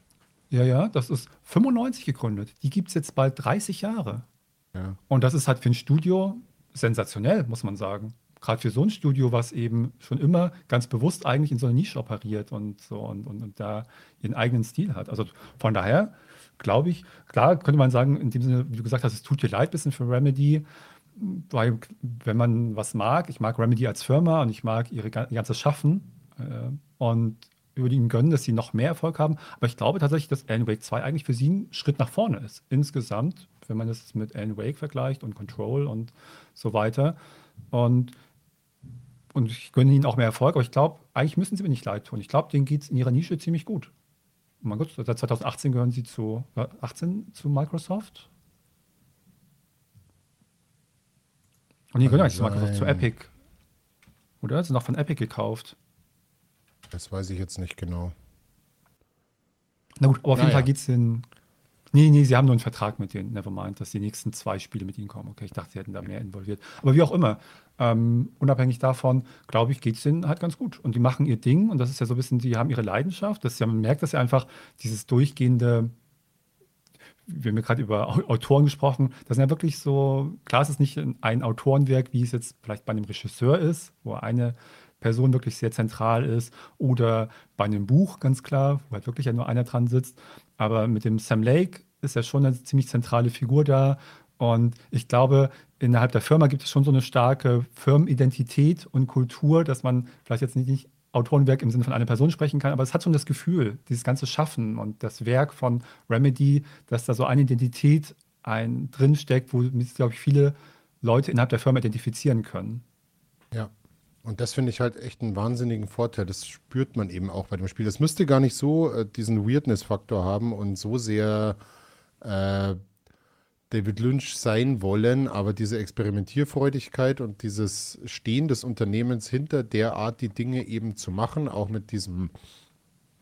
Ja, ja, das ist 95 gegründet. Die gibt es jetzt bald 30 Jahre. Ja. Und das ist halt für ein Studio sensationell, muss man sagen. Gerade für so ein Studio, was eben schon immer ganz bewusst eigentlich in so einer Nische operiert und so und, und, und da ihren eigenen Stil hat. Also von daher glaube ich, klar könnte man sagen, in dem Sinne, wie du gesagt hast, es tut dir leid ein bisschen für Remedy, weil wenn man was mag, ich mag Remedy als Firma und ich mag ihre, ihr ganzes Schaffen äh, und würde ihnen gönnen, dass sie noch mehr Erfolg haben. Aber ich glaube tatsächlich, dass Alan Wake 2 eigentlich für sie ein Schritt nach vorne ist. Insgesamt, wenn man das mit Alan Wake vergleicht und Control und so weiter. Und, und ich gönne ihnen auch mehr Erfolg. Aber ich glaube, eigentlich müssen sie mir nicht leid tun. Ich glaube, denen geht es in ihrer Nische ziemlich gut mein Gott, seit 2018 gehören sie zu 18 zu Microsoft. Und die gehören eigentlich zu Microsoft, zu Epic. Oder? Sie sind auch von Epic gekauft. Das weiß ich jetzt nicht genau. Na gut, aber auf naja. jeden Fall geht es in Nee, nee, sie haben nur einen Vertrag mit denen. Nevermind, dass die nächsten zwei Spiele mit ihnen kommen. Okay, ich dachte, sie hätten da mehr involviert. Aber wie auch immer, ähm, unabhängig davon, glaube ich, geht es ihnen halt ganz gut. Und die machen ihr Ding. Und das ist ja so ein bisschen, die haben ihre Leidenschaft. Das ist ja, man merkt das ja einfach, dieses durchgehende, wir haben ja gerade über Autoren gesprochen, das sind ja wirklich so, klar ist es nicht ein Autorenwerk, wie es jetzt vielleicht bei einem Regisseur ist, wo eine Person wirklich sehr zentral ist, oder bei einem Buch ganz klar, wo halt wirklich ja nur einer dran sitzt. Aber mit dem Sam Lake ist ja schon eine ziemlich zentrale Figur da. Und ich glaube, innerhalb der Firma gibt es schon so eine starke Firmenidentität und Kultur, dass man vielleicht jetzt nicht, nicht Autorenwerk im Sinne von einer Person sprechen kann, aber es hat schon das Gefühl, dieses ganze Schaffen und das Werk von Remedy, dass da so eine Identität ein drinsteckt, wo glaube ich, viele Leute innerhalb der Firma identifizieren können. Ja, und das finde ich halt echt einen wahnsinnigen Vorteil. Das spürt man eben auch bei dem Spiel. Das müsste gar nicht so äh, diesen Weirdness-Faktor haben und so sehr äh, David Lynch sein wollen, aber diese Experimentierfreudigkeit und dieses Stehen des Unternehmens hinter der Art, die Dinge eben zu machen, auch mit diesem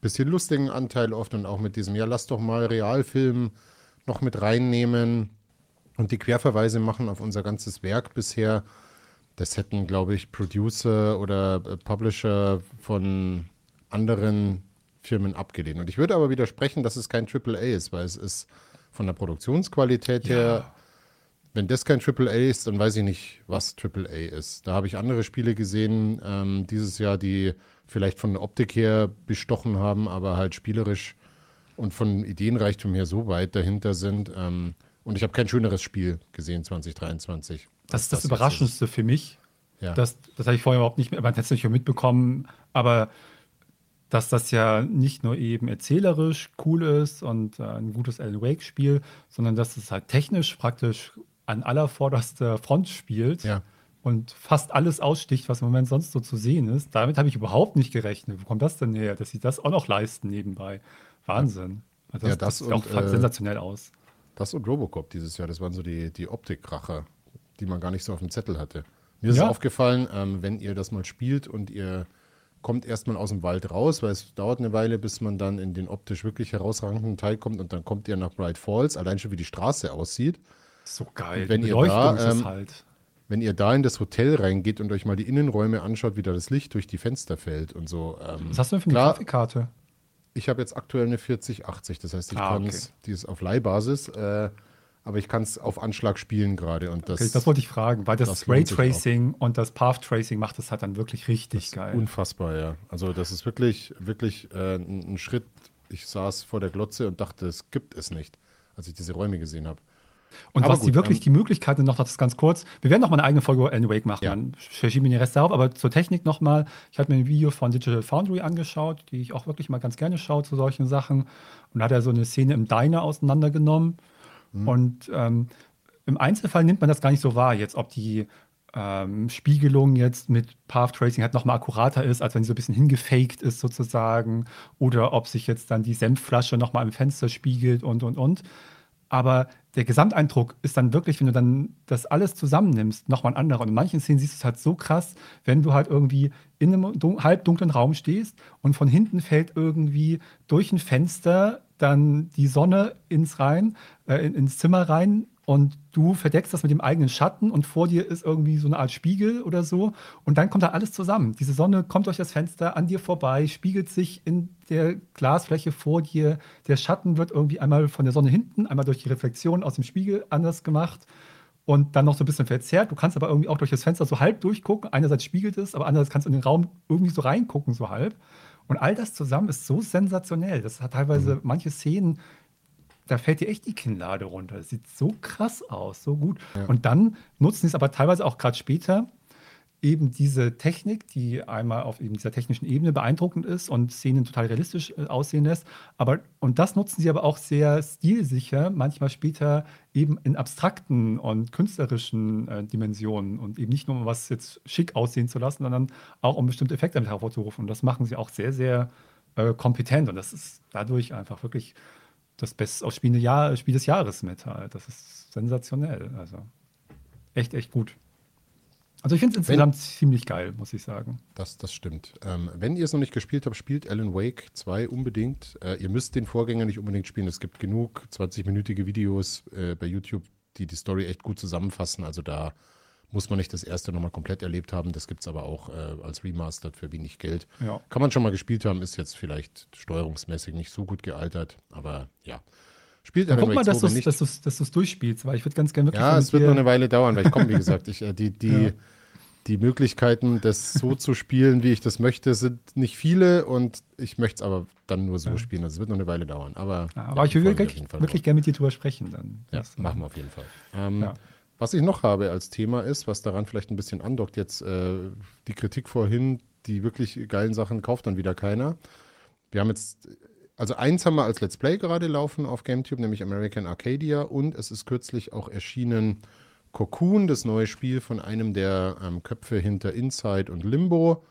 bisschen lustigen Anteil oft und auch mit diesem, ja, lass doch mal Realfilm noch mit reinnehmen und die Querverweise machen auf unser ganzes Werk bisher. Das hätten, glaube ich, Producer oder äh, Publisher von anderen Firmen abgelehnt. Und ich würde aber widersprechen, dass es kein AAA ist, weil es ist von der Produktionsqualität ja. her, wenn das kein AAA ist, dann weiß ich nicht, was AAA ist. Da habe ich andere Spiele gesehen ähm, dieses Jahr, die vielleicht von der Optik her bestochen haben, aber halt spielerisch und von Ideenreichtum her so weit dahinter sind. Ähm, und ich habe kein schöneres Spiel gesehen 2023. Das ist das, das Überraschendste ist. für mich. Ja. Das, das habe ich vorher überhaupt nicht mehr, man hätte es nicht mitbekommen, aber dass das ja nicht nur eben erzählerisch cool ist und äh, ein gutes Alan Wake-Spiel, sondern dass es halt technisch praktisch an aller vorderster Front spielt ja. und fast alles aussticht, was im Moment sonst so zu sehen ist. Damit habe ich überhaupt nicht gerechnet. Wo kommt das denn her, dass sie das auch noch leisten nebenbei? Wahnsinn. Also das, ja, das, das sieht auch äh, sensationell aus. Das und Robocop dieses Jahr, das waren so die, die Optikkracher, die man gar nicht so auf dem Zettel hatte. Mir ist ja. aufgefallen, ähm, wenn ihr das mal spielt und ihr kommt erstmal aus dem Wald raus, weil es dauert eine Weile, bis man dann in den optisch wirklich herausragenden Teil kommt und dann kommt ihr nach Bright Falls, allein schon wie die Straße aussieht. So geil. Und wenn ihr da, ähm, halt. wenn ihr da in das Hotel reingeht und euch mal die Innenräume anschaut, wie da das Licht durch die Fenster fällt und so. Ähm, Was hast du denn für eine Grafikkarte? Ich habe jetzt aktuell eine 4080, das heißt, ich ah, kann es, okay. die ist auf Leihbasis. Äh, aber ich kann es auf Anschlag spielen gerade. Und das, okay, das wollte ich fragen, weil das, das Raytracing und das Path Tracing macht es halt dann wirklich richtig geil. Unfassbar, ja. Also das ist wirklich, wirklich äh, ein Schritt. Ich saß vor der Glotze und dachte, es gibt es nicht, als ich diese Räume gesehen habe. Und aber was gut, die wirklich ähm, die Möglichkeiten noch, das ist ganz kurz. Wir werden noch mal eine eigene Folge Alan Wake machen. Ja. Dann verschieben wir den Rest darauf. Aber zur Technik noch mal. Ich habe mir ein Video von Digital Foundry angeschaut, die ich auch wirklich mal ganz gerne schaue zu solchen Sachen. Und da hat er so eine Szene im Diner auseinandergenommen. Mhm. Und ähm, im Einzelfall nimmt man das gar nicht so wahr, jetzt ob die ähm, Spiegelung jetzt mit Path Tracing halt nochmal akkurater ist, als wenn sie so ein bisschen hingefaked ist sozusagen, oder ob sich jetzt dann die Senfflasche nochmal im Fenster spiegelt und und und. Aber der Gesamteindruck ist dann wirklich, wenn du dann das alles zusammennimmst, nochmal ein anderer. Und in manchen Szenen siehst du es halt so krass, wenn du halt irgendwie in einem halbdunklen Raum stehst und von hinten fällt irgendwie durch ein Fenster dann die Sonne ins rein, äh, ins Zimmer rein und du verdeckst das mit dem eigenen Schatten und vor dir ist irgendwie so eine Art Spiegel oder so und dann kommt da alles zusammen. Diese Sonne kommt durch das Fenster an dir vorbei, spiegelt sich in der Glasfläche vor dir, der Schatten wird irgendwie einmal von der Sonne hinten, einmal durch die Reflexion aus dem Spiegel anders gemacht und dann noch so ein bisschen verzerrt. Du kannst aber irgendwie auch durch das Fenster so halb durchgucken. Einerseits spiegelt es, aber andererseits kannst du in den Raum irgendwie so reingucken, so halb. Und all das zusammen ist so sensationell. Das hat teilweise mhm. manche Szenen, da fällt dir echt die Kinnlade runter. Das sieht so krass aus, so gut. Ja. Und dann nutzen sie es aber teilweise auch gerade später eben diese Technik, die einmal auf eben dieser technischen Ebene beeindruckend ist und Szenen total realistisch äh, aussehen lässt. Aber, und das nutzen sie aber auch sehr stilsicher, manchmal später eben in abstrakten und künstlerischen äh, Dimensionen und eben nicht nur, um was jetzt schick aussehen zu lassen, sondern auch um bestimmte Effekte damit hervorzurufen. Und das machen sie auch sehr, sehr äh, kompetent. Und das ist dadurch einfach wirklich das beste Spiel, Jahr, Spiel des Jahres mit. Halt. Das ist sensationell. Also echt, echt gut. Also ich finde es insgesamt wenn, ziemlich geil, muss ich sagen. Das, das stimmt. Ähm, wenn ihr es noch nicht gespielt habt, spielt Alan Wake 2 unbedingt. Äh, ihr müsst den Vorgänger nicht unbedingt spielen. Es gibt genug 20-minütige Videos äh, bei YouTube, die die Story echt gut zusammenfassen. Also da muss man nicht das erste nochmal komplett erlebt haben. Das gibt es aber auch äh, als Remastered für wenig Geld. Ja. Kann man schon mal gespielt haben, ist jetzt vielleicht steuerungsmäßig nicht so gut gealtert, aber ja. Spielt Alan Guck mal, dass du es durchspielst, weil ich würde ganz gerne wirklich. Ja, es wird noch eine Weile dauern, weil ich komme, wie gesagt, ich, äh, die, die, ja die Möglichkeiten, das so zu spielen, wie ich das möchte, sind nicht viele und ich möchte es aber dann nur so ja. spielen. Also es wird noch eine Weile dauern. Aber, ja, aber ich will wirklich, wirklich gerne mit dir drüber sprechen. Dann. Ja, das machen wir auf jeden Fall. Ähm. Was ich noch habe als Thema ist, was daran vielleicht ein bisschen andockt, jetzt äh, die Kritik vorhin, die wirklich geilen Sachen kauft dann wieder keiner. Wir haben jetzt, also eins haben wir als Let's Play gerade laufen auf GameTube, nämlich American Arcadia und es ist kürzlich auch erschienen Cocoon, das neue Spiel von einem der ähm, Köpfe hinter Inside und Limbo.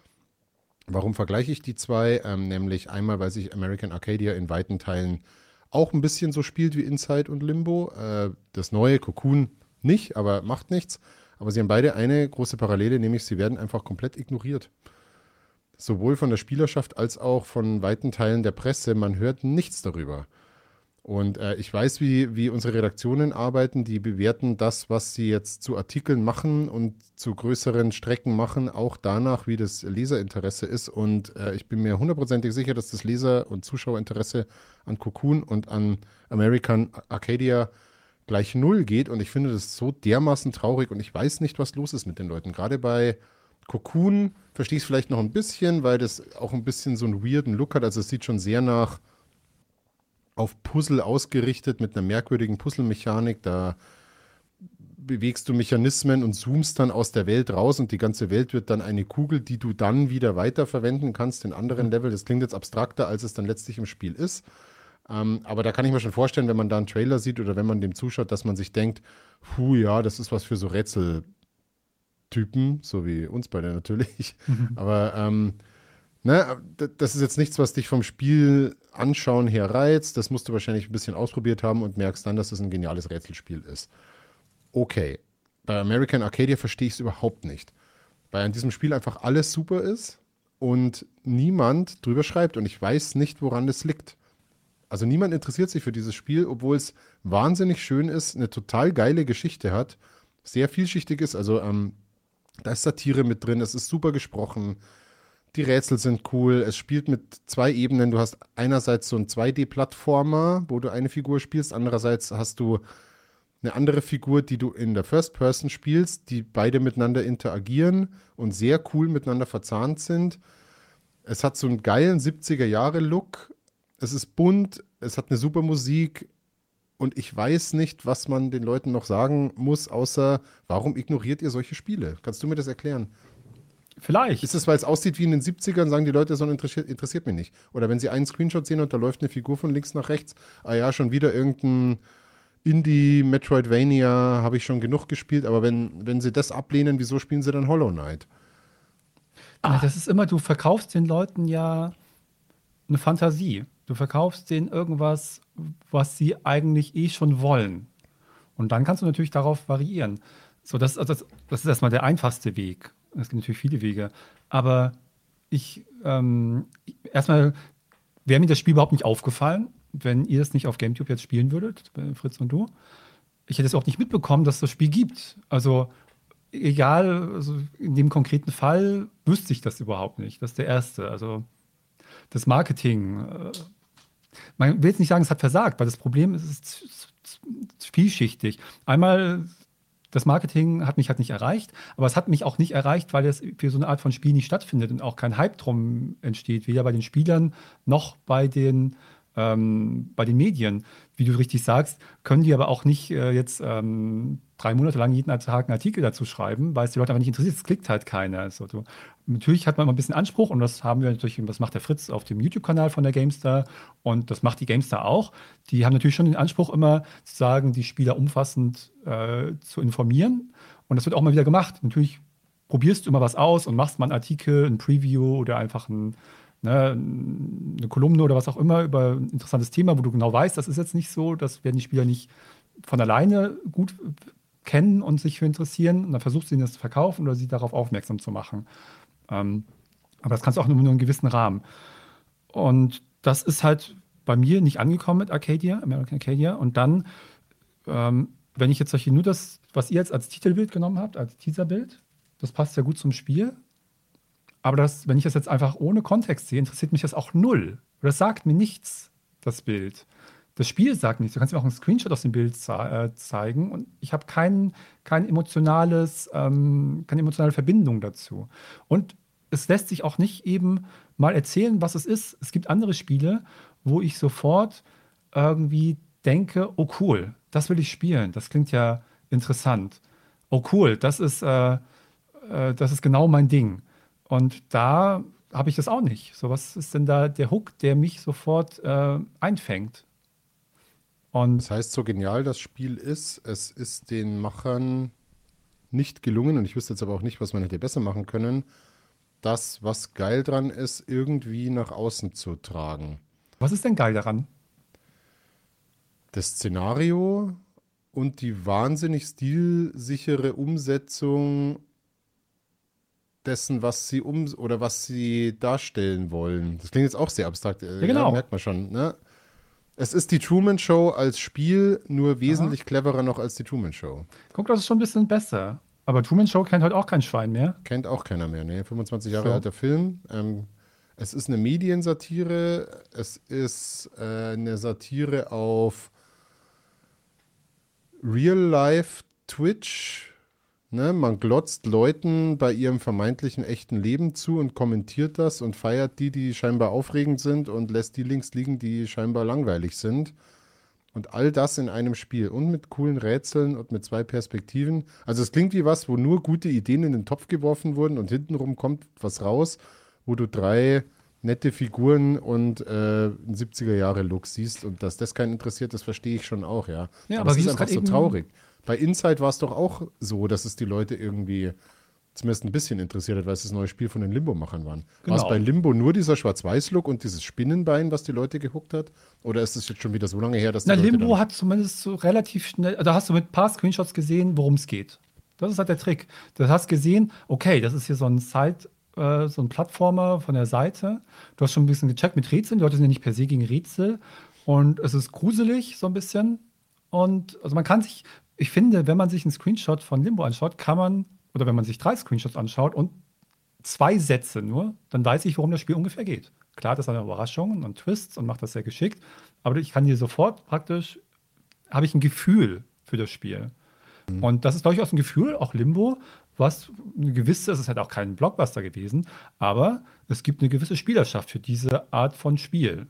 Warum vergleiche ich die zwei? Ähm, nämlich einmal, weil sich American Arcadia in weiten Teilen auch ein bisschen so spielt wie Inside und Limbo. Äh, das neue Cocoon nicht, aber macht nichts. Aber sie haben beide eine große Parallele, nämlich sie werden einfach komplett ignoriert. Sowohl von der Spielerschaft als auch von weiten Teilen der Presse. Man hört nichts darüber. Und äh, ich weiß, wie, wie unsere Redaktionen arbeiten. Die bewerten das, was sie jetzt zu Artikeln machen und zu größeren Strecken machen, auch danach, wie das Leserinteresse ist. Und äh, ich bin mir hundertprozentig sicher, dass das Leser- und Zuschauerinteresse an Cocoon und an American Arcadia gleich null geht. Und ich finde das so dermaßen traurig und ich weiß nicht, was los ist mit den Leuten. Gerade bei Cocoon verstehe ich es vielleicht noch ein bisschen, weil das auch ein bisschen so einen weirden Look hat. Also es sieht schon sehr nach auf Puzzle ausgerichtet mit einer merkwürdigen Puzzle-Mechanik. Da bewegst du Mechanismen und zoomst dann aus der Welt raus und die ganze Welt wird dann eine Kugel, die du dann wieder weiterverwenden kannst in anderen mhm. Level. Das klingt jetzt abstrakter, als es dann letztlich im Spiel ist. Ähm, aber da kann ich mir schon vorstellen, wenn man da einen Trailer sieht oder wenn man dem zuschaut, dass man sich denkt, puh, ja, das ist was für so Rätseltypen, so wie uns beide natürlich. Mhm. Aber ähm, Ne, das ist jetzt nichts, was dich vom Spiel anschauen her reizt. Das musst du wahrscheinlich ein bisschen ausprobiert haben und merkst dann, dass es ein geniales Rätselspiel ist. Okay. Bei American Arcadia verstehe ich es überhaupt nicht. Weil an diesem Spiel einfach alles super ist und niemand drüber schreibt und ich weiß nicht, woran das liegt. Also niemand interessiert sich für dieses Spiel, obwohl es wahnsinnig schön ist, eine total geile Geschichte hat, sehr vielschichtig ist. Also ähm, da ist Satire mit drin, es ist super gesprochen die Rätsel sind cool. Es spielt mit zwei Ebenen. Du hast einerseits so einen 2D-Plattformer, wo du eine Figur spielst. Andererseits hast du eine andere Figur, die du in der First Person spielst, die beide miteinander interagieren und sehr cool miteinander verzahnt sind. Es hat so einen geilen 70er-Jahre-Look. Es ist bunt, es hat eine super Musik und ich weiß nicht, was man den Leuten noch sagen muss, außer warum ignoriert ihr solche Spiele? Kannst du mir das erklären? Vielleicht. Ist es, weil es aussieht wie in den 70ern, sagen die Leute, so interessiert, interessiert mich nicht. Oder wenn sie einen Screenshot sehen und da läuft eine Figur von links nach rechts, ah ja, schon wieder irgendein Indie, Metroidvania, habe ich schon genug gespielt, aber wenn, wenn sie das ablehnen, wieso spielen sie dann Hollow Knight? Ah, das ist immer, du verkaufst den Leuten ja eine Fantasie. Du verkaufst denen irgendwas, was sie eigentlich eh schon wollen. Und dann kannst du natürlich darauf variieren. So, das, also das, das ist erstmal der einfachste Weg. Es gibt natürlich viele Wege. Aber ich, ähm, erstmal wäre mir das Spiel überhaupt nicht aufgefallen, wenn ihr das nicht auf GameTube jetzt spielen würdet, Fritz und du. Ich hätte es auch nicht mitbekommen, dass es das Spiel gibt. Also, egal, also in dem konkreten Fall wüsste ich das überhaupt nicht. Das ist der erste. Also, das Marketing. Man will jetzt nicht sagen, es hat versagt, weil das Problem ist, es ist vielschichtig. Einmal das Marketing hat mich halt nicht erreicht, aber es hat mich auch nicht erreicht, weil es für so eine Art von Spiel nicht stattfindet und auch kein Hype drum entsteht, weder bei den Spielern noch bei den, ähm, bei den Medien. Wie du richtig sagst, können die aber auch nicht äh, jetzt ähm, drei Monate lang jeden Tag einen Artikel dazu schreiben, weil es die Leute einfach nicht interessiert. Es klickt halt keiner. Also, du, natürlich hat man immer ein bisschen Anspruch und das haben wir natürlich, das macht der Fritz auf dem YouTube-Kanal von der GameStar und das macht die GameStar auch. Die haben natürlich schon den Anspruch, immer zu sagen, die Spieler umfassend äh, zu informieren. Und das wird auch mal wieder gemacht. Natürlich probierst du immer was aus und machst mal einen Artikel, ein Preview oder einfach ein, ne, eine Kolumne oder was auch immer über ein interessantes Thema, wo du genau weißt, das ist jetzt nicht so, das werden die Spieler nicht von alleine gut kennen und sich für interessieren. Und dann versuchst du ihnen das zu verkaufen oder sie darauf aufmerksam zu machen. Ähm, aber das kannst du auch nur in einem gewissen Rahmen. Und das ist halt bei mir nicht angekommen mit Arcadia, American Arcadia. Und dann, ähm, wenn ich jetzt solche nur das, was ihr jetzt als Titelbild genommen habt, als Teaserbild, das passt ja gut zum Spiel. Aber das, wenn ich das jetzt einfach ohne Kontext sehe, interessiert mich das auch null. Das sagt mir nichts, das Bild. Das Spiel sagt nichts. Du kannst mir auch einen Screenshot aus dem Bild ze äh, zeigen und ich habe kein, kein emotionales, ähm, keine emotionale Verbindung dazu. Und es lässt sich auch nicht eben mal erzählen, was es ist. Es gibt andere Spiele, wo ich sofort irgendwie denke, oh cool, das will ich spielen. Das klingt ja interessant. Oh cool, das ist, äh, äh, das ist genau mein Ding. Und da habe ich das auch nicht. So, was ist denn da der Hook, der mich sofort äh, einfängt? Und das heißt, so genial das Spiel ist, es ist den Machern nicht gelungen, und ich wüsste jetzt aber auch nicht, was man hätte besser machen können, das, was geil dran ist, irgendwie nach außen zu tragen. Was ist denn geil daran? Das Szenario und die wahnsinnig stilsichere Umsetzung dessen, was sie um oder was sie darstellen wollen. Das klingt jetzt auch sehr abstrakt. Ja, genau. Ja, merkt man schon. Ne? Es ist die Truman Show als Spiel, nur wesentlich Aha. cleverer noch als die Truman Show. Guck, das ist schon ein bisschen besser. Aber Truman Show kennt heute auch kein Schwein mehr. Kennt auch keiner mehr, ne? 25 Jahre so. alter Film. Ähm, es ist eine Mediensatire. Es ist äh, eine Satire auf Real-Life Twitch Ne, man glotzt Leuten bei ihrem vermeintlichen echten Leben zu und kommentiert das und feiert die, die scheinbar aufregend sind und lässt die links liegen, die scheinbar langweilig sind. Und all das in einem Spiel und mit coolen Rätseln und mit zwei Perspektiven. Also es klingt wie was, wo nur gute Ideen in den Topf geworfen wurden und hintenrum kommt was raus, wo du drei nette Figuren und äh, ein 70er Jahre Look siehst und dass das keinen interessiert, das verstehe ich schon auch, ja. Ja, aber, aber es ist einfach so traurig. Bei Inside war es doch auch so, dass es die Leute irgendwie zumindest ein bisschen interessiert hat, weil es das neue Spiel von den Limbo-Machern waren. Genau. War es bei Limbo nur dieser Schwarz-Weiß-Look und dieses Spinnenbein, was die Leute gehuckt hat? Oder ist es jetzt schon wieder so lange her, dass Na, Limbo hat zumindest so relativ schnell, da hast du mit ein paar Screenshots gesehen, worum es geht. Das ist halt der Trick. Du hast gesehen, okay, das ist hier so ein Side, äh, so ein Plattformer von der Seite. Du hast schon ein bisschen gecheckt mit Rätseln. Die Leute sind ja nicht per se gegen Rätsel. Und es ist gruselig, so ein bisschen. Und also man kann sich, ich finde, wenn man sich einen Screenshot von Limbo anschaut, kann man, oder wenn man sich drei Screenshots anschaut und zwei Sätze nur, dann weiß ich, worum das Spiel ungefähr geht. Klar, das hat eine Überraschungen und Twists und macht das sehr geschickt, aber ich kann hier sofort praktisch, habe ich ein Gefühl für das Spiel. Mhm. Und das ist durchaus ein Gefühl, auch Limbo, was eine gewisse, es ist halt auch kein Blockbuster gewesen, aber es gibt eine gewisse Spielerschaft für diese Art von Spiel.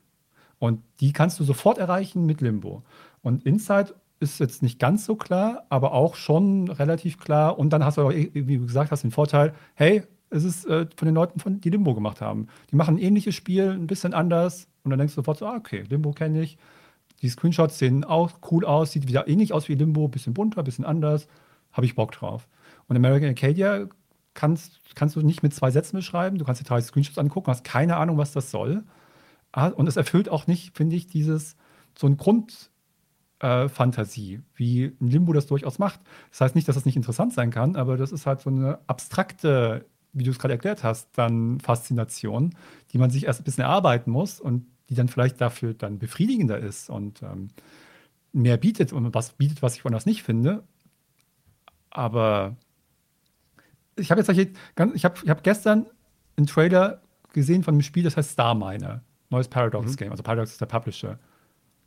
Und die kannst du sofort erreichen mit Limbo. Und Inside ist jetzt nicht ganz so klar, aber auch schon relativ klar. Und dann hast du, auch, wie du gesagt hast, den Vorteil, hey, es ist äh, von den Leuten, von, die Limbo gemacht haben. Die machen ein ähnliches Spiel, ein bisschen anders. Und dann denkst du sofort so, ah, okay, Limbo kenne ich. Die Screenshots sehen auch cool aus, sieht wieder ähnlich aus wie Limbo, bisschen bunter, bisschen anders. Habe ich Bock drauf. Und American Arcadia kannst, kannst du nicht mit zwei Sätzen beschreiben. Du kannst dir drei Screenshots angucken, hast keine Ahnung, was das soll. Ah, und es erfüllt auch nicht, finde ich, dieses so ein Grund, äh, Fantasie, wie ein Limbo das durchaus macht. Das heißt nicht, dass das nicht interessant sein kann, aber das ist halt so eine abstrakte, wie du es gerade erklärt hast, dann Faszination, die man sich erst ein bisschen erarbeiten muss und die dann vielleicht dafür dann befriedigender ist und ähm, mehr bietet und was bietet, was ich woanders nicht finde. Aber ich habe jetzt ich habe ich hab gestern einen Trailer gesehen von einem Spiel, das heißt Star Miner, neues Paradox mhm. Game. Also Paradox ist der Publisher.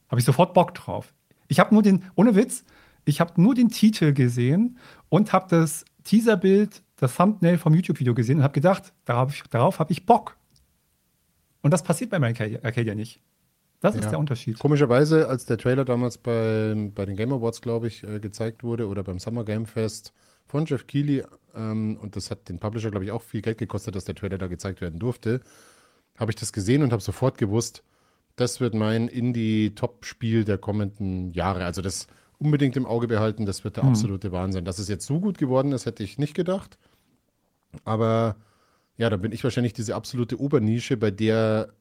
Habe ich sofort Bock drauf. Ich habe nur den, ohne Witz, ich habe nur den Titel gesehen und habe das Teaserbild, das Thumbnail vom YouTube-Video gesehen und habe gedacht, darauf, darauf habe ich Bock. Und das passiert bei Arcadia, Arcadia nicht. Das ja. ist der Unterschied. Komischerweise, als der Trailer damals bei, bei den Game Awards, glaube ich, äh, gezeigt wurde oder beim Summer Game Fest von Jeff Keighley, ähm, und das hat den Publisher, glaube ich, auch viel Geld gekostet, dass der Trailer da gezeigt werden durfte, habe ich das gesehen und habe sofort gewusst, das wird mein Indie-Top-Spiel der kommenden Jahre. Also das unbedingt im Auge behalten, das wird der mhm. absolute Wahnsinn. Dass es jetzt so gut geworden ist, hätte ich nicht gedacht. Aber ja, da bin ich wahrscheinlich diese absolute Obernische, bei der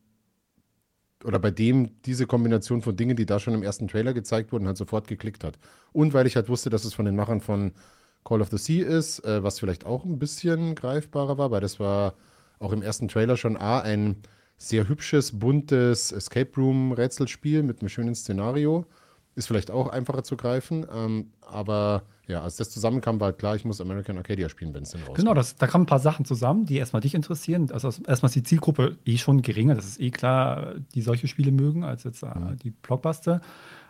oder bei dem diese Kombination von Dingen, die da schon im ersten Trailer gezeigt wurden, halt sofort geklickt hat. Und weil ich halt wusste, dass es von den Machern von Call of the Sea ist, äh, was vielleicht auch ein bisschen greifbarer war, weil das war auch im ersten Trailer schon A, ein sehr hübsches, buntes Escape Room-Rätselspiel mit einem schönen Szenario. Ist vielleicht auch einfacher zu greifen, ähm, aber ja, als das zusammenkam, war halt klar, ich muss American Arcadia spielen, wenn es denn rauskommt. Genau, das, da kamen ein paar Sachen zusammen, die erstmal dich interessieren. Also erstmal ist die Zielgruppe eh schon geringer, das ist eh klar, die solche Spiele mögen, als jetzt äh, mhm. die Blockbuster.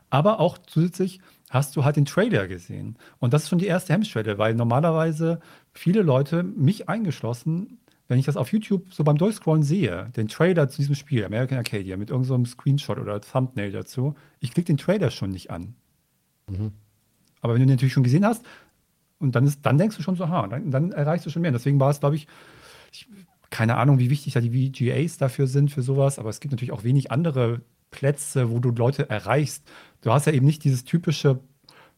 Aber auch zusätzlich hast du halt den Trailer gesehen. Und das ist schon die erste Hemmschwelle, weil normalerweise viele Leute, mich eingeschlossen, wenn ich das auf YouTube so beim Durchscrollen sehe, den Trailer zu diesem Spiel, American Arcadia, mit irgendeinem so Screenshot oder Thumbnail dazu, ich klicke den Trailer schon nicht an. Mhm. Aber wenn du den natürlich schon gesehen hast, und dann, ist, dann denkst du schon so, ha, dann, dann erreichst du schon mehr. deswegen war es, glaube ich, ich, keine Ahnung, wie wichtig da die VGAs dafür sind, für sowas, aber es gibt natürlich auch wenig andere Plätze, wo du Leute erreichst. Du hast ja eben nicht dieses typische,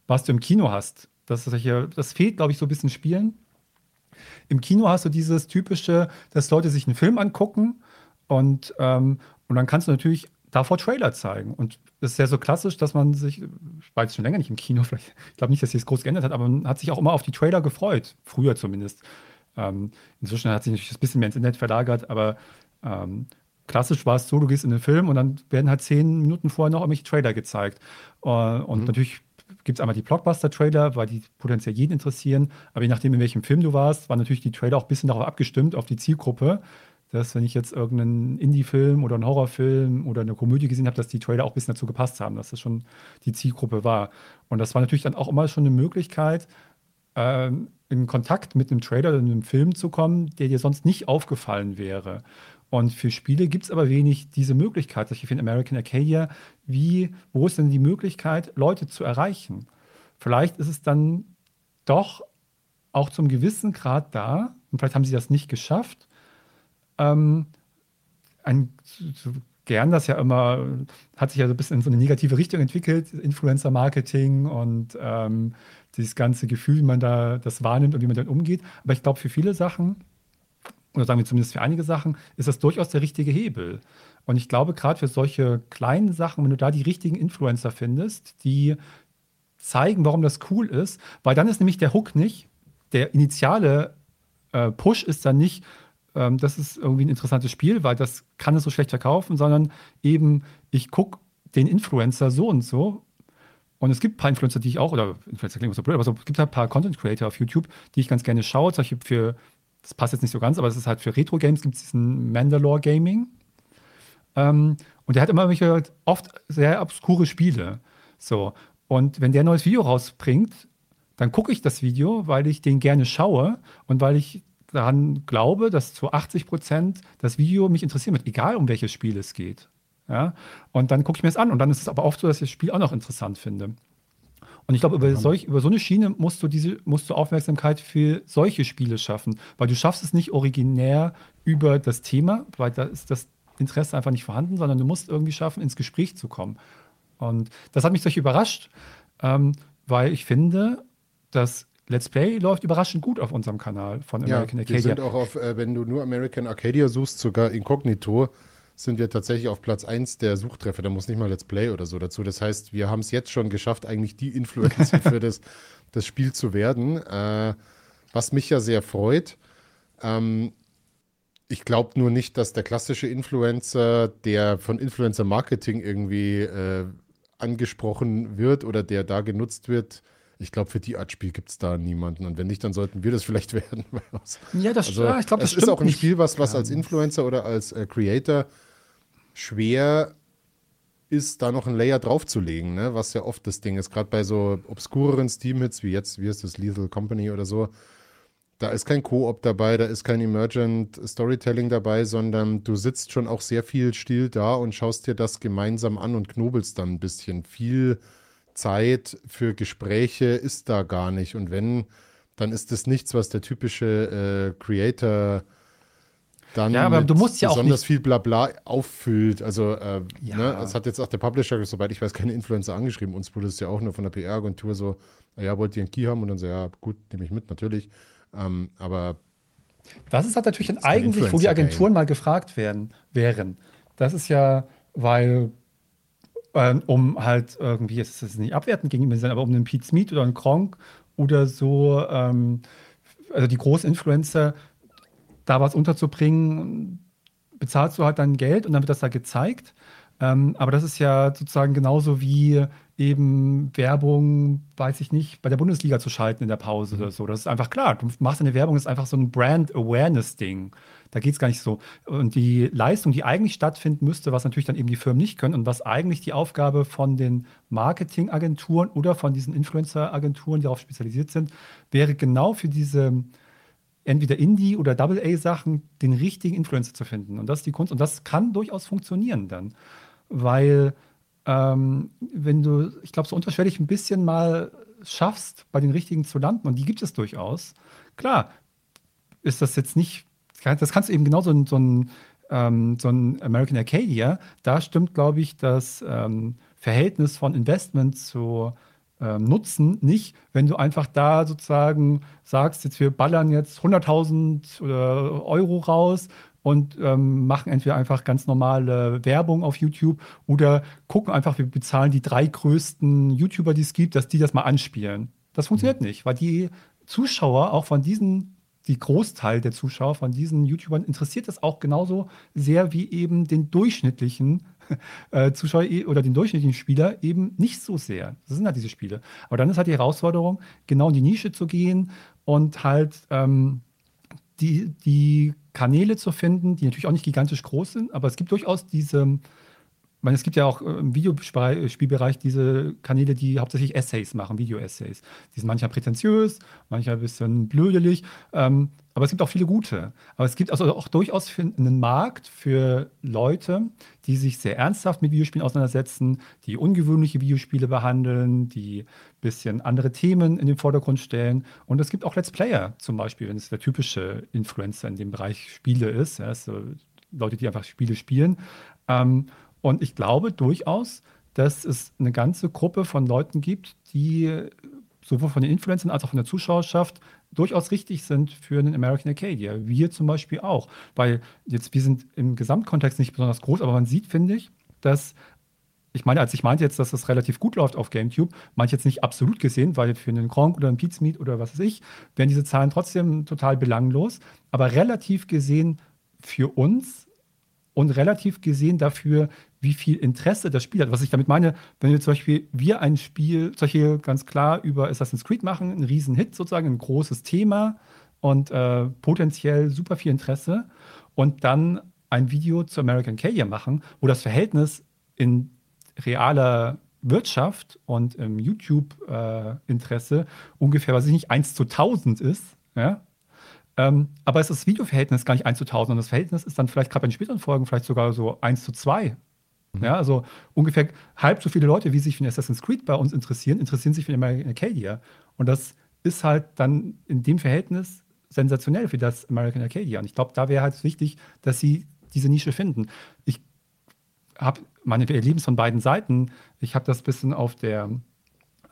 was du im Kino hast. Das, ist hier, das fehlt, glaube ich, so ein bisschen Spielen. Im Kino hast du dieses typische, dass Leute sich einen Film angucken und, ähm, und dann kannst du natürlich davor Trailer zeigen. Und es ist ja so klassisch, dass man sich, ich war jetzt schon länger nicht im Kino, vielleicht, ich glaube nicht, dass sich das groß geändert hat, aber man hat sich auch immer auf die Trailer gefreut, früher zumindest. Ähm, inzwischen hat sich natürlich ein bisschen mehr ins Internet verlagert, aber ähm, klassisch war es so, du gehst in den Film und dann werden halt zehn Minuten vorher noch irgendwelche Trailer gezeigt. Uh, und mhm. natürlich gibt es einmal die Blockbuster-Trailer, weil die potenziell jeden interessieren. Aber je nachdem, in welchem Film du warst, waren natürlich die Trailer auch ein bisschen darauf abgestimmt, auf die Zielgruppe. Dass, wenn ich jetzt irgendeinen Indie-Film oder einen Horrorfilm oder eine Komödie gesehen habe, dass die Trailer auch ein bisschen dazu gepasst haben, dass das schon die Zielgruppe war. Und das war natürlich dann auch immer schon eine Möglichkeit, ähm, in Kontakt mit einem Trailer oder einem Film zu kommen, der dir sonst nicht aufgefallen wäre. Und für Spiele gibt es aber wenig diese Möglichkeit. Ich finde American Arcadia, wie, wo ist denn die Möglichkeit, Leute zu erreichen? Vielleicht ist es dann doch auch zum gewissen Grad da, und vielleicht haben sie das nicht geschafft, ähm, ein, gern das ja immer, hat sich ja so ein bisschen in so eine negative Richtung entwickelt, Influencer-Marketing und ähm, dieses ganze Gefühl, wie man da das wahrnimmt und wie man damit umgeht. Aber ich glaube, für viele Sachen oder sagen wir zumindest für einige Sachen, ist das durchaus der richtige Hebel. Und ich glaube, gerade für solche kleinen Sachen, wenn du da die richtigen Influencer findest, die zeigen, warum das cool ist, weil dann ist nämlich der Hook nicht, der initiale äh, Push ist dann nicht, ähm, das ist irgendwie ein interessantes Spiel, weil das kann es so schlecht verkaufen, sondern eben, ich gucke den Influencer so und so. Und es gibt ein paar Influencer, die ich auch, oder Influencer klingt so blöd, aber so, es gibt halt ein paar Content Creator auf YouTube, die ich ganz gerne schaue, zum Beispiel für das passt jetzt nicht so ganz, aber es ist halt für Retro-Games gibt es diesen Mandalore Gaming. Ähm, und der hat immer welche, oft sehr obskure Spiele. So. Und wenn der ein neues Video rausbringt, dann gucke ich das Video, weil ich den gerne schaue und weil ich daran glaube, dass zu 80 Prozent das Video mich interessieren wird, egal um welches Spiel es geht. Ja? Und dann gucke ich mir es an. Und dann ist es aber oft so, dass ich das Spiel auch noch interessant finde. Und ich glaube, über, solch, über so eine Schiene musst du diese, musst du Aufmerksamkeit für solche Spiele schaffen, weil du schaffst es nicht originär über das Thema, weil da ist das Interesse einfach nicht vorhanden, sondern du musst irgendwie schaffen, ins Gespräch zu kommen. Und das hat mich solch überrascht, ähm, weil ich finde, dass Let's Play läuft überraschend gut auf unserem Kanal von American ja, Arcadia. Wir sind auch auf, äh, wenn du nur American Arcadia suchst, sogar inkognito, sind wir tatsächlich auf Platz 1 der Suchtreffer. Da muss nicht mal Let's Play oder so dazu. Das heißt, wir haben es jetzt schon geschafft, eigentlich die Influencer für das, das Spiel zu werden. Äh, was mich ja sehr freut. Ähm, ich glaube nur nicht, dass der klassische Influencer, der von Influencer Marketing irgendwie äh, angesprochen wird oder der da genutzt wird, ich glaube, für die Art Spiel gibt es da niemanden. Und wenn nicht, dann sollten wir das vielleicht werden. ja, das, also, ja, ich glaube, das, ist auch ein. Spiel, was, was als Influencer oder als äh, Creator schwer ist, da noch ein Layer draufzulegen, ne? was ja oft das Ding ist. Gerade bei so obskureren Steam-Hits wie jetzt, wie ist das, Lethal Company oder so, da ist kein Koop dabei, da ist kein Emergent Storytelling dabei, sondern du sitzt schon auch sehr viel still da und schaust dir das gemeinsam an und knobelst dann ein bisschen. Viel Zeit für Gespräche ist da gar nicht. Und wenn, dann ist das nichts, was der typische äh, Creator dann ja, aber du musst ja besonders viel Blabla auffüllt. Also, äh, ja. ne, es hat jetzt auch der Publisher, soweit ich weiß, keine Influencer angeschrieben. Uns wurde es ja auch nur von der PR-Agentur so, ja, wollt ihr einen Key haben? Und dann so, ja, gut, nehme ich mit, natürlich. Ähm, aber das ist halt natürlich dann eigentlich, wo die Agenturen mal gefragt werden, wären. Das ist ja, weil, ähm, um halt irgendwie, jetzt ist es nicht abwertend gegenüber sein, aber um einen Pete Smith oder einen Kronk oder so, ähm, also die großen Influencer da was unterzubringen, bezahlst du halt dann Geld und dann wird das da gezeigt. Ähm, aber das ist ja sozusagen genauso wie eben Werbung, weiß ich nicht, bei der Bundesliga zu schalten in der Pause oder so. Das ist einfach klar. Du machst eine Werbung, ist einfach so ein Brand-Awareness-Ding. Da geht es gar nicht so. Und die Leistung, die eigentlich stattfinden müsste, was natürlich dann eben die Firmen nicht können und was eigentlich die Aufgabe von den Marketingagenturen oder von diesen Influencer-Agenturen, die darauf spezialisiert sind, wäre genau für diese entweder Indie- oder Double-A-Sachen den richtigen Influencer zu finden. Und das ist die Kunst. Und das kann durchaus funktionieren dann. Weil, ähm, wenn du, ich glaube, so unterschwellig ein bisschen mal schaffst, bei den richtigen zu landen, und die gibt es durchaus, klar, ist das jetzt nicht, das kannst du eben genauso so, so ein, ähm, so ein American Arcadia, da stimmt, glaube ich, das ähm, Verhältnis von Investment zu ähm, nutzen, nicht, wenn du einfach da sozusagen sagst, jetzt wir ballern jetzt 100.000 Euro raus und ähm, machen entweder einfach ganz normale Werbung auf YouTube oder gucken einfach, wir bezahlen die drei größten YouTuber, die es gibt, dass die das mal anspielen. Das funktioniert mhm. nicht, weil die Zuschauer auch von diesen, die Großteil der Zuschauer von diesen YouTubern interessiert das auch genauso sehr wie eben den durchschnittlichen äh, Zuschauer eh, oder den durchschnittlichen Spieler eben nicht so sehr. Das sind halt diese Spiele. Aber dann ist halt die Herausforderung, genau in die Nische zu gehen und halt ähm, die, die Kanäle zu finden, die natürlich auch nicht gigantisch groß sind, aber es gibt durchaus diese meine, es gibt ja auch äh, im Videospielbereich diese Kanäle, die hauptsächlich Essays machen, Video-Essays. Die sind manchmal prätentiös, manchmal ein bisschen blödelig, ähm, aber es gibt auch viele gute. Aber es gibt also auch durchaus einen Markt für Leute, die sich sehr ernsthaft mit Videospielen auseinandersetzen, die ungewöhnliche Videospiele behandeln, die ein bisschen andere Themen in den Vordergrund stellen. Und es gibt auch Let's Player zum Beispiel, wenn es der typische Influencer in dem Bereich Spiele ist. Ja, so Leute, die einfach Spiele spielen. Ähm, und ich glaube durchaus, dass es eine ganze Gruppe von Leuten gibt, die sowohl von den Influencern als auch von der Zuschauerschaft durchaus richtig sind für einen American Arcadia. Wir zum Beispiel auch. Weil jetzt, wir sind im Gesamtkontext nicht besonders groß, aber man sieht, finde ich, dass ich meine, als ich meinte jetzt, dass das relativ gut läuft auf GameTube, meine ich jetzt nicht absolut gesehen, weil für einen Gronk oder einen Pete's Meat oder was weiß ich, wären diese Zahlen trotzdem total belanglos. Aber relativ gesehen für uns und relativ gesehen dafür, wie viel Interesse das Spiel hat. Was ich damit meine, wenn wir zum Beispiel wir ein Spiel, solche ganz klar über Assassin's Creed machen, ein Riesenhit sozusagen, ein großes Thema und äh, potenziell super viel Interesse und dann ein Video zu American Cadia machen, wo das Verhältnis in realer Wirtschaft und im YouTube-Interesse äh, ungefähr, was ich nicht, 1 zu 1000 ist, ja, ähm, aber es ist das Videoverhältnis gar nicht 1 zu 1000, sondern das Verhältnis ist dann vielleicht gerade bei den späteren Folgen vielleicht sogar so 1 zu 2 Mhm. Ja, also ungefähr halb so viele Leute, wie sich für Assassin's Creed bei uns interessieren, interessieren sich für American Arcadia. Und das ist halt dann in dem Verhältnis sensationell für das American Arcadia. Und ich glaube, da wäre halt wichtig, dass sie diese Nische finden. Ich habe meine Erlebnis von beiden Seiten. Ich habe das ein bisschen auf der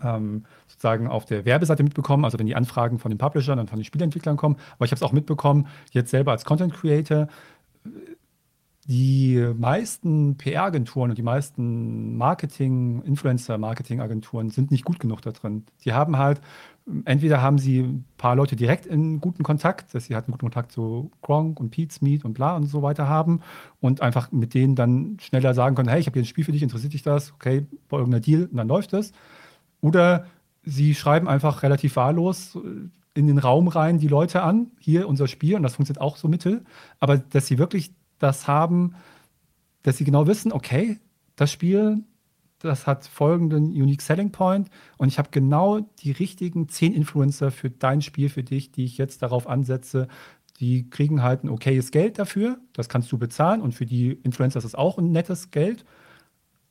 ähm, sozusagen auf der Werbeseite mitbekommen, also wenn die Anfragen von den Publishern und von den Spielentwicklern kommen. Aber ich habe es auch mitbekommen, jetzt selber als Content Creator die meisten PR-Agenturen und die meisten Marketing, Influencer-Marketing-Agenturen sind nicht gut genug da drin. Die haben halt, entweder haben sie ein paar Leute direkt in guten Kontakt, dass sie halt einen guten Kontakt zu Gronk und Pete's Meet und bla und so weiter haben und einfach mit denen dann schneller sagen können, hey, ich habe hier ein Spiel für dich, interessiert dich das? Okay, bei irgendeiner Deal und dann läuft es. Oder sie schreiben einfach relativ wahllos in den Raum rein die Leute an, hier unser Spiel und das funktioniert auch so mittel, aber dass sie wirklich das haben, dass sie genau wissen, okay, das Spiel, das hat folgenden Unique Selling Point und ich habe genau die richtigen zehn Influencer für dein Spiel, für dich, die ich jetzt darauf ansetze. Die kriegen halt ein okayes Geld dafür, das kannst du bezahlen und für die Influencer ist es auch ein nettes Geld.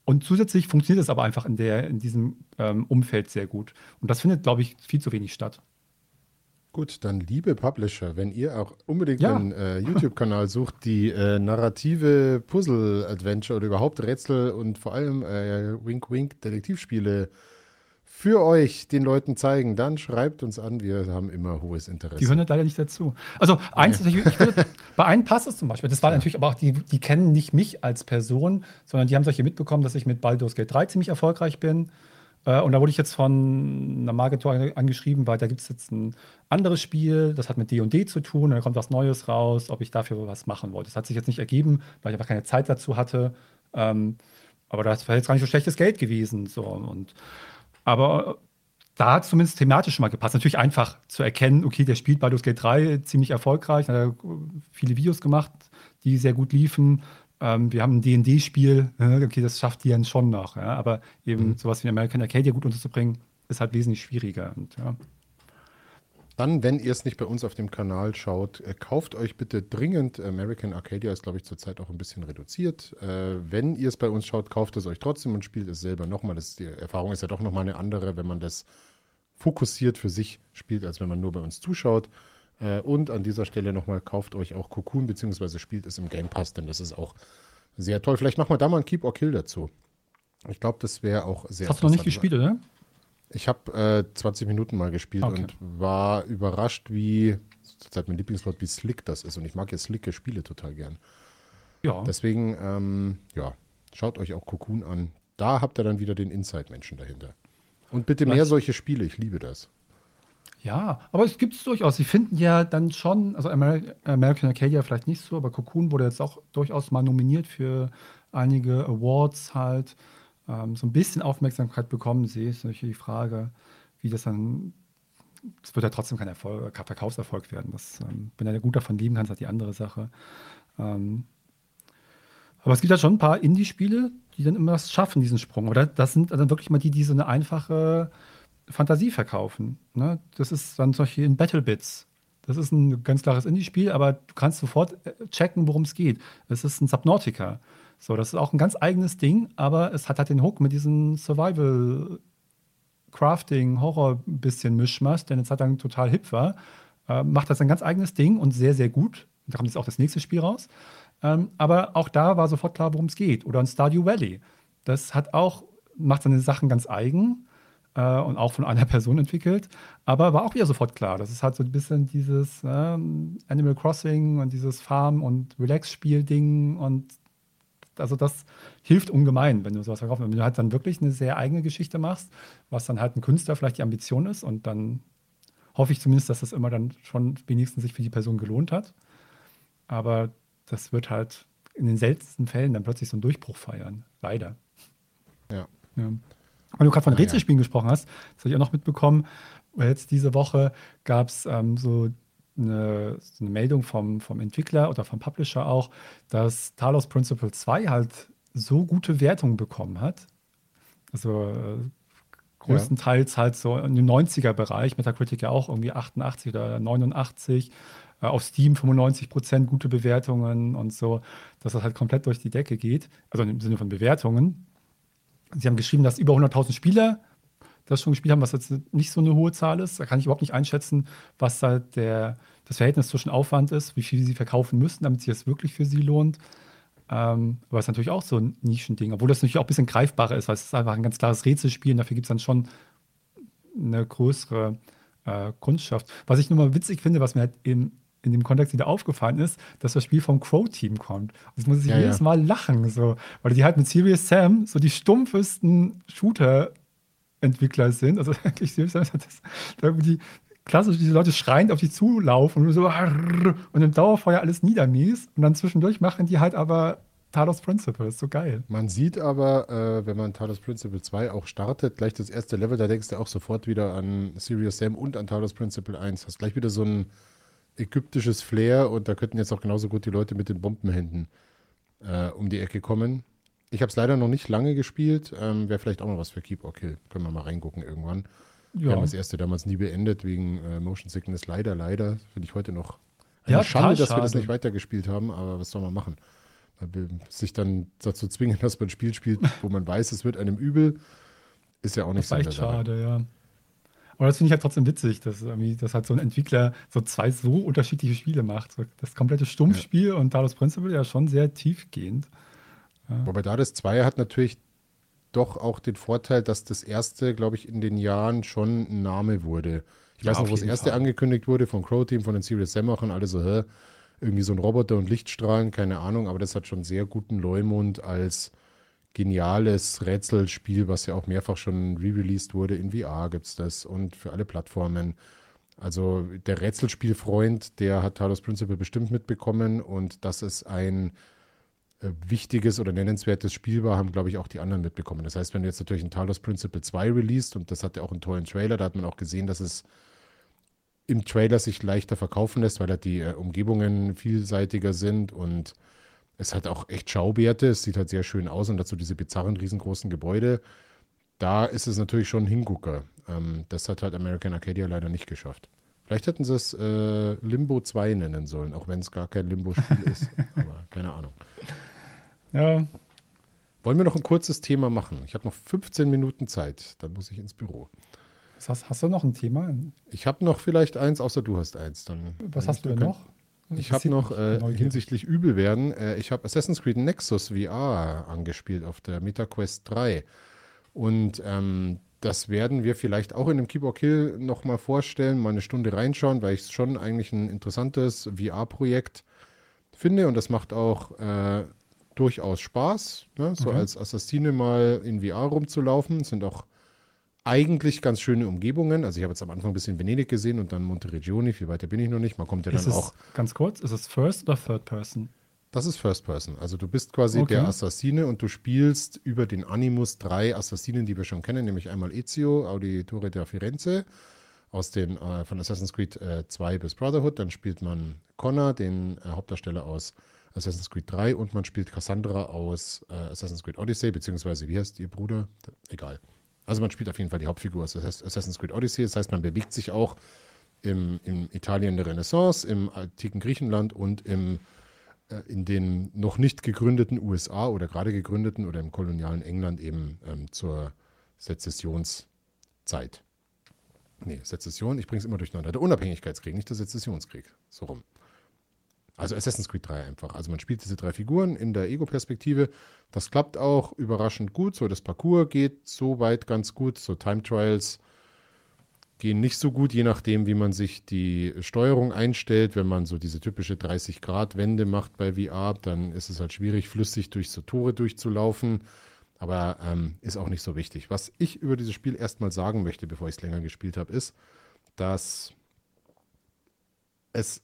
Und zusätzlich funktioniert es aber einfach in, der, in diesem ähm, Umfeld sehr gut. Und das findet, glaube ich, viel zu wenig statt. Gut, dann liebe Publisher, wenn ihr auch unbedingt ja. einen äh, YouTube-Kanal sucht, die äh, narrative Puzzle-Adventure oder überhaupt Rätsel und vor allem äh, Wink-Wink-Detektivspiele für euch den Leuten zeigen, dann schreibt uns an. Wir haben immer hohes Interesse. Die hören halt leider nicht dazu. Also eins, ja. ich, ich würde, bei einem passt es zum Beispiel. Das war ja. natürlich aber auch, die, die kennen nicht mich als Person, sondern die haben solche mitbekommen, dass ich mit Baldur's Gate 3 ziemlich erfolgreich bin äh, und da wurde ich jetzt von einer Marketor angeschrieben, weil da gibt es jetzt ein anderes Spiel, das hat mit D&D zu tun, und da kommt was Neues raus, ob ich dafür was machen wollte. Das hat sich jetzt nicht ergeben, weil ich einfach keine Zeit dazu hatte. Ähm, aber das war jetzt gar nicht so schlechtes Geld gewesen. So. Und, aber da hat es zumindest thematisch schon mal gepasst. Natürlich einfach zu erkennen, okay, der spielt Baldur's Gate 3 ziemlich erfolgreich, hat viele Videos gemacht, die sehr gut liefen ähm, wir haben ein DD-Spiel, äh, okay, das schafft die dann schon noch, ja, aber eben mhm. sowas wie American Arcadia gut unterzubringen, ist halt wesentlich schwieriger. Und, ja. Dann, wenn ihr es nicht bei uns auf dem Kanal schaut, äh, kauft euch bitte dringend. American Arcadia ist, glaube ich, zurzeit auch ein bisschen reduziert. Äh, wenn ihr es bei uns schaut, kauft es euch trotzdem und spielt es selber nochmal. Das, die Erfahrung ist ja doch nochmal eine andere, wenn man das fokussiert für sich spielt, als wenn man nur bei uns zuschaut. Äh, und an dieser Stelle nochmal, kauft euch auch Cocoon, beziehungsweise spielt es im Game Pass, denn das ist auch sehr toll. Vielleicht nochmal da mal ein Keep or Kill dazu. Ich glaube, das wäre auch sehr Hast du noch nicht gespielt, oder? Ich habe äh, 20 Minuten mal gespielt okay. und war überrascht, wie zurzeit mein Lieblingswort, wie slick das ist. Und ich mag ja slicke Spiele total gern. Ja. Deswegen, ähm, ja, schaut euch auch Cocoon an. Da habt ihr dann wieder den Inside-Menschen dahinter. Und bitte mehr Was? solche Spiele, ich liebe das. Ja, aber es gibt es durchaus. Sie finden ja dann schon, also Amer American Arcadia vielleicht nicht so, aber Cocoon wurde jetzt auch durchaus mal nominiert für einige Awards halt. Ähm, so ein bisschen Aufmerksamkeit bekommen sie. Ist natürlich die Frage, wie das dann. Es wird ja trotzdem kein Erfolg, kein Verkaufserfolg werden. Das, ähm, wenn er gut davon leben kann, ist halt die andere Sache. Ähm, aber es gibt ja schon ein paar Indie-Spiele, die dann immer das schaffen, diesen Sprung. Oder das sind dann wirklich mal die, die so eine einfache Fantasie verkaufen. Ne? Das ist dann Beispiel in Battle Bits. Das ist ein ganz klares Indie-Spiel, aber du kannst sofort äh, checken, worum es geht. Es ist ein Subnautica. So, das ist auch ein ganz eigenes Ding, aber es hat halt den Hook mit diesem Survival Crafting, Horror bisschen Mischmasch, der eine Zeit lang total hip war. Äh, macht das ein ganz eigenes Ding und sehr, sehr gut. Da kommt jetzt auch das nächste Spiel raus. Ähm, aber auch da war sofort klar, worum es geht. Oder ein Stardew Valley. Das hat auch, macht seine Sachen ganz eigen äh, und auch von einer Person entwickelt. Aber war auch wieder sofort klar. Das ist halt so ein bisschen dieses ähm, Animal Crossing und dieses Farm- und Relax-Spiel-Ding. Und also das hilft ungemein, wenn du sowas verkaufst. Wenn du halt dann wirklich eine sehr eigene Geschichte machst, was dann halt ein Künstler vielleicht die Ambition ist und dann hoffe ich zumindest, dass das immer dann schon wenigstens sich für die Person gelohnt hat. Aber das wird halt in den seltensten Fällen dann plötzlich so einen Durchbruch feiern. Leider. Ja. Ja. Weil du gerade von. Rätselspielen gesprochen hast, das habe ich auch noch mitbekommen. Weil Jetzt diese Woche gab es ähm, so, eine, eine Meldung vom, vom Entwickler oder vom Publisher auch, dass Talos Principle 2 halt so gute Wertungen bekommen hat. Also äh, größtenteils halt so in dem 90er-Bereich, Metacritic ja auch irgendwie 88 oder 89, äh, auf Steam 95 Prozent gute Bewertungen und so, dass das halt komplett durch die Decke geht. Also im Sinne von Bewertungen. Sie haben geschrieben, dass über 100.000 Spieler das schon gespielt haben, was jetzt nicht so eine hohe Zahl ist. Da kann ich überhaupt nicht einschätzen, was da der, das Verhältnis zwischen Aufwand ist, wie viel sie verkaufen müssen, damit sich das wirklich für sie lohnt. Ähm, aber es ist natürlich auch so ein Nischending, obwohl das natürlich auch ein bisschen greifbarer ist, weil es ist einfach ein ganz klares Rätselspiel und dafür gibt es dann schon eine größere äh, Kundschaft. Was ich nur mal witzig finde, was mir halt in, in dem Kontext wieder aufgefallen ist, dass das Spiel vom Crow-Team kommt. Und das muss ich Ja, jedes ja. Mal lachen, so, weil die halt mit Serious Sam so die stumpfesten Shooter-Entwickler sind. Also eigentlich Serious Sam hat das da irgendwie klassisch diese Leute schreiend auf die zulaufen und so und im Dauerfeuer alles niedermies und dann zwischendurch machen die halt aber Talos Principle. Ist so geil. Man sieht aber, äh, wenn man Talos Principle 2 auch startet, gleich das erste Level, da denkst du auch sofort wieder an Serious Sam und an Talos Principle 1. Hast gleich wieder so ein ägyptisches Flair und da könnten jetzt auch genauso gut die Leute mit den Bombenhänden äh, um die Ecke kommen. Ich habe es leider noch nicht lange gespielt. Ähm, Wäre vielleicht auch noch was für Keep or Kill. Können wir mal reingucken irgendwann. Wir Ja. haben das erste damals nie beendet wegen äh, Motion Sickness. Leider, leider. Finde ich heute noch eine Ja, Schande, dass wir das schade. nicht weitergespielt haben, aber was soll man machen? Wir sich dann dazu zwingen, dass man ein Spiel spielt, wo man weiß, es wird einem übel, ist ja auch nicht Das Sinn echt schade, ja. Aber das finde ich halt trotzdem witzig, dass, dass halt so ein Entwickler so zwei so unterschiedliche Spiele macht. So das komplette Stumpfspiel und Talos Principle ja schon sehr tiefgehend. Wobei da das Zweier hat natürlich doch auch den Vorteil, dass das erste, glaube ich, in den Jahren schon ein Name wurde. Ich Ja, weiß noch, wo das erste Fall. angekündigt wurde, vom Crow-Team, von den Serious Sam-Machern, alle so, hä, irgendwie so ein Roboter und Lichtstrahlen, keine Ahnung, aber das hat schon sehr guten Leumund als geniales Rätselspiel, was ja auch mehrfach schon re-released wurde. In VR gibt es das und für alle Plattformen. Also der Rätselspielfreund, der hat Talos Principle bestimmt mitbekommen und dass es ein wichtiges oder nennenswertes Spiel war, haben, glaube ich, auch die anderen mitbekommen. Das heißt, wenn du jetzt natürlich ein Talos Principle 2 released und das hat ja auch einen tollen Trailer, da hat man auch gesehen, dass es im Trailer sich leichter verkaufen lässt, weil halt die äh, Umgebungen vielseitiger sind und es hat auch echt Schauwerte. Es sieht halt sehr schön aus und dazu diese bizarren, riesengroßen Gebäude. Da ist es natürlich schon ein Hingucker. Ähm, das hat halt American Arcadia leider nicht geschafft. Vielleicht hätten sie es äh, Limbo 2 nennen sollen, auch wenn es gar kein Limbo-Spiel ist. Aber keine Ahnung. Ja, Wollen wir noch ein kurzes Thema machen? Ich habe noch 15 Minuten Zeit, dann muss ich ins Büro. was hast, hast du noch ein Thema? Ich habe noch vielleicht eins, außer du hast eins. Dann, Was hast du denn noch? Ich habe noch äh, hinsichtlich Übelwerden, äh, ich habe Assassin's Creed Nexus VR angespielt auf der MetaQuest 3. Und ähm, das werden wir vielleicht auch in dem Keyboard Kill nochmal vorstellen, mal eine Stunde reinschauen, weil ich es schon eigentlich ein interessantes VR-Projekt finde und das macht auch äh, durchaus Spaß, ne? so mhm. als Assassine mal in VR rumzulaufen. Das sind auch eigentlich ganz schöne Umgebungen. Also ich habe jetzt am Anfang ein bisschen Venedig gesehen und dann Monteregioni, viel weiter bin ich noch nicht. Man kommt ja ist dann auch. Ganz kurz, ist es First oder Third Person? Das ist First Person. Also du bist quasi okay. der Assassine und du spielst über den Animus drei Assassinen, die wir schon kennen, nämlich einmal Ezio, Auditore der Firenze aus den äh, von Assassin's Creed äh, 2 bis Brotherhood. Dann spielt man Connor, den äh, Hauptdarsteller aus Assassin's Creed 3 und man spielt Cassandra aus äh, Assassin's Creed Odyssey, beziehungsweise wie heißt ihr Bruder? Egal. Also man spielt auf jeden Fall die Hauptfigur aus Assassin's Creed Odyssey. Das heißt, man bewegt sich auch im, im Italien der Renaissance, im antiken Griechenland und im äh, in den noch nicht gegründeten USA oder gerade gegründeten oder im kolonialen England eben ähm, zur Sezessionszeit. Nee, Sezession, ich bringe es immer durcheinander. Der Unabhängigkeitskrieg, nicht der Sezessionskrieg. So rum. Also Assassin's Creed 3 einfach. Also man spielt diese drei Figuren in der Ego-Perspektive. Das klappt auch überraschend gut. So, das Parcours geht so weit ganz gut. So Time Trials gehen nicht so gut, je nachdem, wie man sich die Steuerung einstellt. Wenn man so diese typische 30-Grad-Wende macht bei VR, dann ist es halt schwierig, flüssig durch so Tore durchzulaufen. Aber ähm, ist auch nicht so wichtig. Was ich über dieses Spiel erstmal sagen möchte, bevor ich es länger gespielt habe, ist, dass es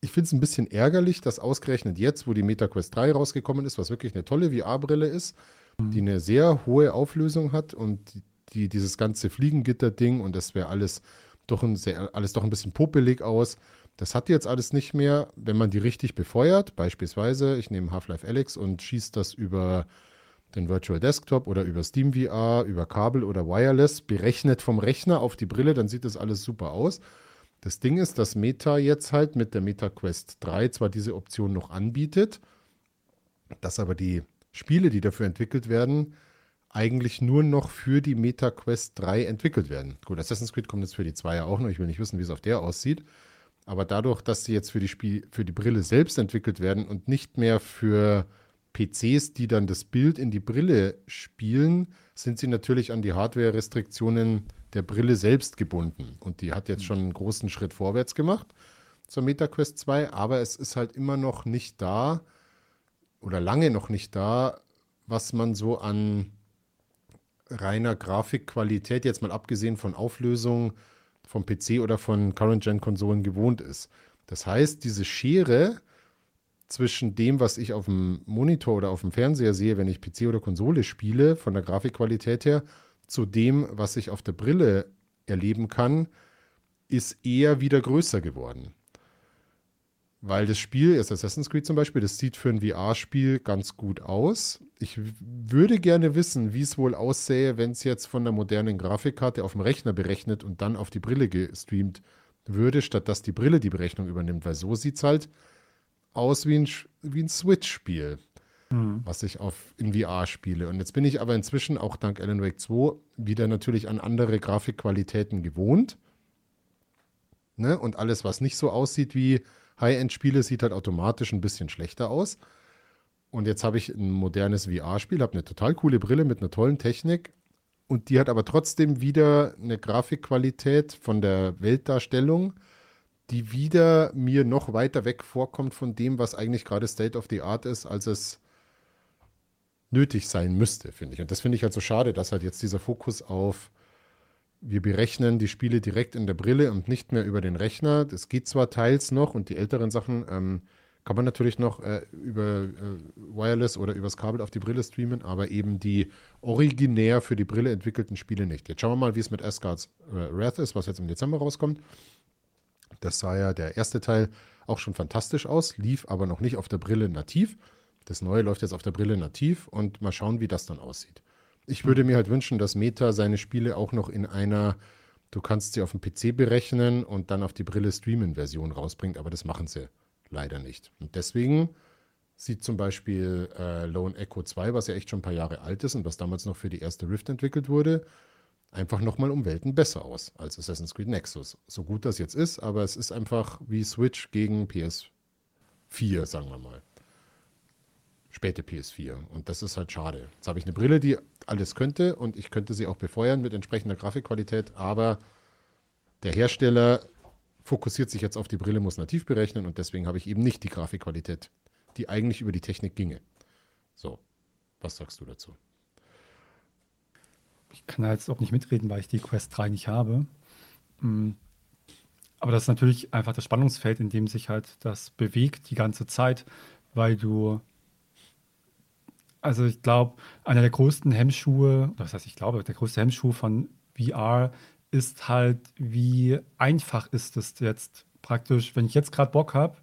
ich finde es ein bisschen ärgerlich, dass ausgerechnet jetzt, wo die MetaQuest 3 rausgekommen ist, was wirklich eine tolle VR-Brille ist, mhm. die eine sehr hohe Auflösung hat und die, die dieses ganze Fliegengitter-Ding und das wäre alles doch ein sehr, alles doch ein bisschen popelig aus. Das hat jetzt alles nicht mehr, wenn man die richtig befeuert. Beispielsweise, ich nehme Half-Life Alex und schieße das über den Virtual Desktop oder über Steam VR, über Kabel oder Wireless, berechnet vom Rechner auf die Brille, dann sieht das alles super aus. Das Ding ist, dass Meta jetzt halt mit der Meta Quest 3 zwar diese Option noch anbietet, dass aber die Spiele, die dafür entwickelt werden, eigentlich nur noch für die Meta Quest 3 entwickelt werden. Gut, Assassin's Creed kommt jetzt für die 2 ja auch noch. Ich will nicht wissen, wie es auf der aussieht. Aber dadurch, dass sie jetzt für die, Spiel für die Brille selbst entwickelt werden und nicht mehr für PCs, die dann das Bild in die Brille spielen, sind sie natürlich an die Hardware-Restriktionen der Brille selbst gebunden. Und die hat jetzt schon einen großen Schritt vorwärts gemacht zur MetaQuest 2, aber es ist halt immer noch nicht da oder lange noch nicht da, was man so an reiner Grafikqualität, jetzt mal abgesehen von Auflösung vom PC oder von Current-Gen-Konsolen gewohnt ist. Das heißt, diese Schere zwischen dem, was ich auf dem Monitor oder auf dem Fernseher sehe, wenn ich PC oder Konsole spiele, von der Grafikqualität her, zu dem, was ich auf der Brille erleben kann, ist eher wieder größer geworden. Weil das Spiel, ist Assassin's Creed zum Beispiel, das sieht für ein VR-Spiel ganz gut aus. Ich würde gerne wissen, wie es wohl aussähe, wenn es jetzt von der modernen Grafikkarte auf dem Rechner berechnet und dann auf die Brille gestreamt würde, statt dass die Brille die Berechnung übernimmt. Weil so sieht es halt aus wie ein, wie ein Switch-Spiel mhm. was ich auf, in VR spiele. Und jetzt bin ich aber inzwischen auch dank Alan Wake 2 wieder natürlich an andere Grafikqualitäten gewohnt. Ne? Und alles, was nicht so aussieht wie High-End-Spiele, sieht halt automatisch ein bisschen schlechter aus. Und jetzt habe ich ein modernes VR-Spiel, habe eine total coole Brille mit einer tollen Technik. Und die hat aber trotzdem wieder eine Grafikqualität von der Weltdarstellung, die wieder mir noch weiter weg vorkommt von dem, was eigentlich gerade State of the Art ist, als es nötig sein müsste, finde ich. Und das finde ich halt so schade, dass halt jetzt dieser Fokus auf wir berechnen die Spiele direkt in der Brille und nicht mehr über den Rechner. Das geht zwar teils noch und die älteren Sachen ähm, kann man natürlich noch äh, über äh, Wireless oder übers Kabel auf die Brille streamen, aber eben die originär für die Brille entwickelten Spiele nicht. Jetzt schauen wir mal, wie es mit Asgard's Wrath ist, was jetzt im Dezember rauskommt. Das sah ja der erste Teil auch schon fantastisch aus, lief aber noch nicht auf der Brille nativ. Das neue läuft jetzt auf der Brille nativ und mal schauen, wie das dann aussieht. Ich würde mir halt wünschen, dass Meta seine Spiele auch noch in einer, du kannst sie auf dem PC berechnen und dann auf die Brille streamen Version rausbringt, aber das machen sie leider nicht. Und deswegen sieht zum Beispiel äh, Lone Echo 2, was ja echt schon ein paar Jahre alt ist und was damals noch für die erste Rift entwickelt wurde, einfach nochmal um Welten besser aus als Assassin's Creed Nexus. So gut das jetzt ist, aber es ist einfach wie Switch gegen PS4, sagen wir mal späte PS4. Und das ist halt schade. Jetzt habe ich eine Brille, die alles könnte und ich könnte sie auch befeuern mit entsprechender Grafikqualität, aber der Hersteller fokussiert sich jetzt auf die Brille, muss nativ berechnen und deswegen habe ich eben nicht die Grafikqualität, die eigentlich über die Technik ginge. So, was sagst du dazu? Ich kann da jetzt auch nicht mitreden, weil ich die Quest 3 nicht habe. Hm. Aber das ist natürlich einfach das Spannungsfeld, in dem sich halt das bewegt die ganze Zeit, weil du, also ich glaube, einer der größten Hemmschuhe, das heißt, ich glaube, der größte Hemmschuh von VR ist halt, wie einfach ist es jetzt praktisch, wenn ich jetzt gerade Bock habe,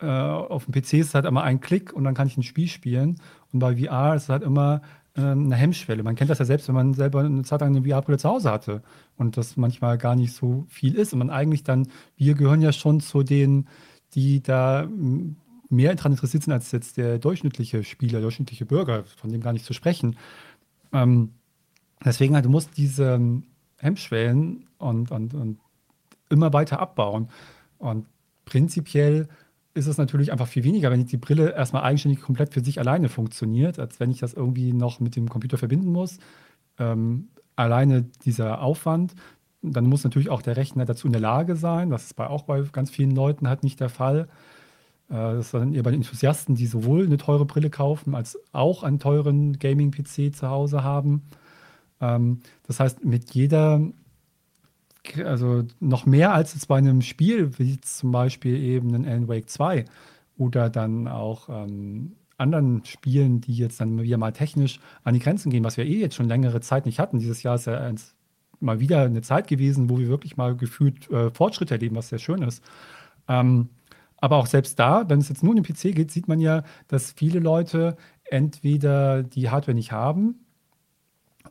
äh, auf dem PC ist es halt immer ein Klick und dann kann ich ein Spiel spielen. Und bei VR ist es halt immer äh, eine Hemmschwelle. Man kennt das ja selbst, wenn man selber eine Zeit lang eine VR-Brille zu Hause hatte und das manchmal gar nicht so viel ist. Und man eigentlich dann, wir gehören ja schon zu denen, die da mehr daran interessiert sind als jetzt der durchschnittliche Spieler, durchschnittliche Bürger, von dem gar nicht zu sprechen. Ähm, deswegen halt, du musst diese Hemmschwellen und, und, und immer weiter abbauen. Und prinzipiell ist es natürlich einfach viel weniger, wenn die Brille erstmal eigenständig komplett für sich alleine funktioniert, als wenn ich das irgendwie noch mit dem Computer verbinden muss. Ähm, alleine dieser Aufwand. Dann muss natürlich auch der Rechner dazu in der Lage sein. Das ist bei, auch bei ganz vielen Leuten halt nicht der Fall. Äh, das dann eher bei den Enthusiasten, die sowohl eine teure Brille kaufen, als auch einen teuren Gaming-PC zu Hause haben. Ähm, das heißt, mit jeder also noch mehr als es bei einem Spiel, wie zum Beispiel eben ein Alan Wake 2 oder dann auch ähm, anderen Spielen, die jetzt dann wieder mal technisch an die Grenzen gehen, was wir eh jetzt schon längere Zeit nicht hatten. Dieses Jahr ist ja eins, mal wieder eine Zeit gewesen, wo wir wirklich mal gefühlt äh, Fortschritte erleben, was sehr schön ist. Ähm, aber auch selbst da, wenn es jetzt nur um den PC geht, sieht man ja, dass viele Leute entweder die Hardware nicht haben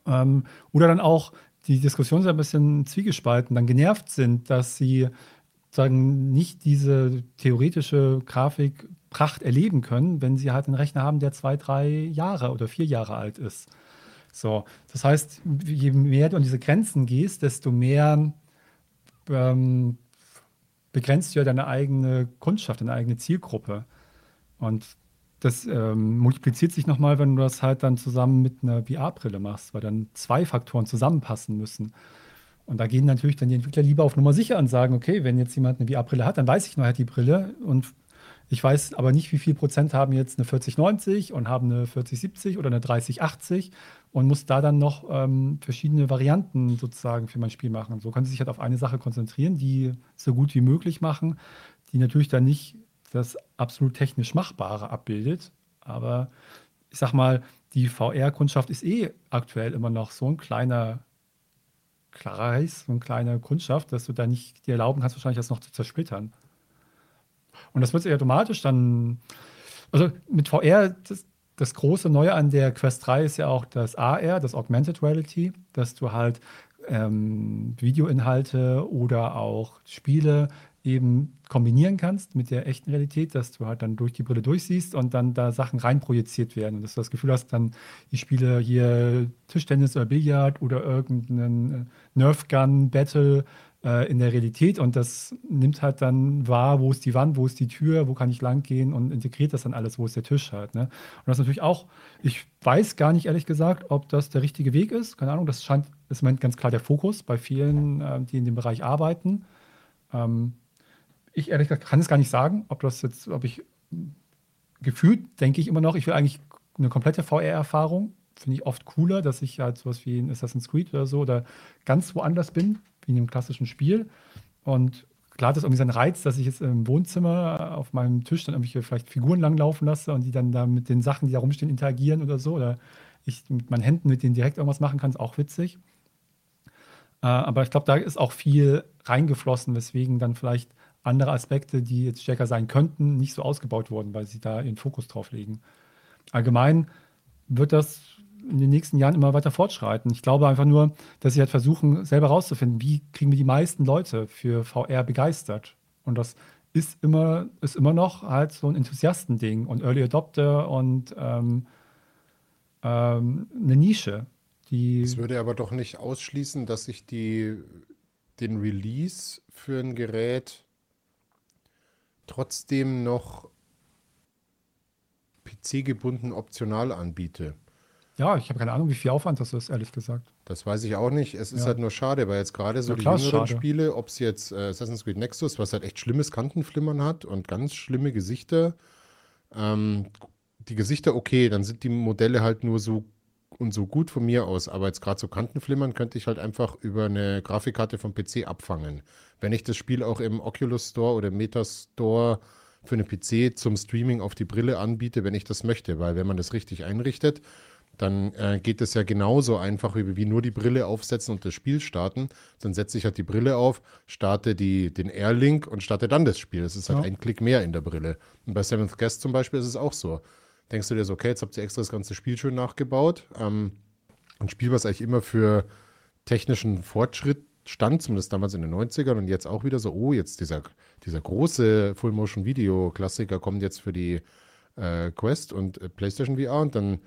ähm, oder dann auch die Diskussion ist ein bisschen zwiegespalten, dann genervt sind, dass sie sagen, nicht diese theoretische Grafikpracht erleben können, wenn sie halt einen Rechner haben, der zwei, drei Jahre oder vier Jahre alt ist. So, das heißt, je mehr du an diese Grenzen gehst, desto mehr ähm, begrenzt ja deine eigene Kundschaft, deine eigene Zielgruppe. Und das ähm, multipliziert sich nochmal, wenn du das halt dann zusammen mit einer VR-Brille machst, weil dann zwei Faktoren zusammenpassen müssen. Und da gehen natürlich dann die Entwickler lieber auf Nummer sicher und sagen, okay, wenn jetzt jemand eine VR-Brille hat, dann weiß ich nur halt die Brille und ich weiß aber nicht, wie viel Prozent haben jetzt eine 4090 und haben eine 4070 oder eine 3080 und muss da dann noch ähm, verschiedene Varianten sozusagen für mein Spiel machen. So können sie sich halt auf eine Sache konzentrieren, die so gut wie möglich machen, die natürlich dann nicht das absolut technisch Machbare abbildet. Aber ich sag mal, die VR-Kundschaft ist eh aktuell immer noch so ein kleiner Kreis, so eine kleine Kundschaft, dass du da nicht dir erlauben kannst, wahrscheinlich das noch zu zersplittern. Und das wird sich automatisch dann, also mit VR, das, das große Neue an der Quest 3 ist ja auch das AR, das Augmented Reality, dass du halt ähm, Videoinhalte oder auch Spiele eben kombinieren kannst mit der echten Realität, dass du halt dann durch die Brille durchsiehst und dann da Sachen reinprojiziert werden. Und dass du das Gefühl hast, dann ich spiele hier Tischtennis oder Billard oder irgendeinen Nerf Gun Battle äh, in der Realität und das nimmt halt dann wahr, wo ist die Wand, wo ist die Tür, wo kann ich lang gehen und integriert das dann alles, wo ist der Tisch halt. Ne? Und das ist natürlich auch, ich weiß gar nicht ehrlich gesagt, ob das der richtige Weg ist. Keine Ahnung, das scheint ist im Moment ganz klar der Fokus bei vielen, äh, die in dem Bereich arbeiten. Ähm, ich ehrlich gesagt kann es gar nicht sagen, ob das jetzt, ob ich gefühlt denke ich immer noch, ich will eigentlich eine komplette VR-Erfahrung. Finde ich oft cooler, dass ich halt sowas wie in Assassin's Creed oder so oder ganz woanders bin, wie in einem klassischen Spiel. Und klar hat das irgendwie seinen Reiz, dass ich jetzt im Wohnzimmer auf meinem Tisch dann irgendwelche vielleicht Figuren langlaufen lasse und die dann da mit den Sachen, die da rumstehen, interagieren oder so. Oder ich mit meinen Händen mit denen direkt irgendwas machen kann, ist auch witzig. Äh, aber ich glaube, da ist auch viel reingeflossen, weswegen dann vielleicht andere Aspekte, die jetzt stärker sein könnten, nicht so ausgebaut wurden, weil sie da ihren Fokus drauf legen. Allgemein wird das in den nächsten Jahren immer weiter fortschreiten. Ich glaube einfach nur, dass sie halt versuchen, selber rauszufinden, wie kriegen wir die meisten Leute für VR begeistert. Und das ist immer, ist immer noch halt so ein Enthusiastending und Early Adopter und ähm, ähm, eine Nische. Das würde aber doch nicht ausschließen, dass sich die, den Release für ein Gerät trotzdem noch PC-gebunden optional anbiete. Ja, ich habe keine Ahnung, wie viel Aufwand das ist, ehrlich gesagt. Das weiß ich auch nicht. Es ist ja. halt nur schade, weil jetzt gerade so ja, klar, die jüngeren Spiele, ob es jetzt äh, Assassin's Creed Nexus, was halt echt schlimmes Kantenflimmern hat und ganz schlimme Gesichter. Ähm, die Gesichter okay, dann sind die Modelle halt nur so und so gut von mir aus. Aber jetzt gerade so Kantenflimmern könnte ich halt einfach über eine Grafikkarte vom PC abfangen. Wenn ich das Spiel auch im Oculus Store oder Meta Store für einen PC zum Streaming auf die Brille anbiete, wenn ich das möchte. Weil wenn man das richtig einrichtet, dann äh, geht es ja genauso einfach wie, wie nur die Brille aufsetzen und das Spiel starten. Dann setze ich halt die Brille auf, starte die, den Airlink und starte dann das Spiel. Das ist halt ja. ein Klick mehr in der Brille. Und bei Seventh Guest zum Beispiel ist es auch so. Denkst du dir so, okay, jetzt habt ihr extra das ganze Spiel schön nachgebaut. Ähm, ein Spiel, was eigentlich immer für technischen Fortschritt stand, zumindest damals in den 90ern und jetzt auch wieder so, oh, jetzt dieser, dieser große Full-Motion-Video-Klassiker kommt jetzt für die äh, Quest und äh, PlayStation VR und dann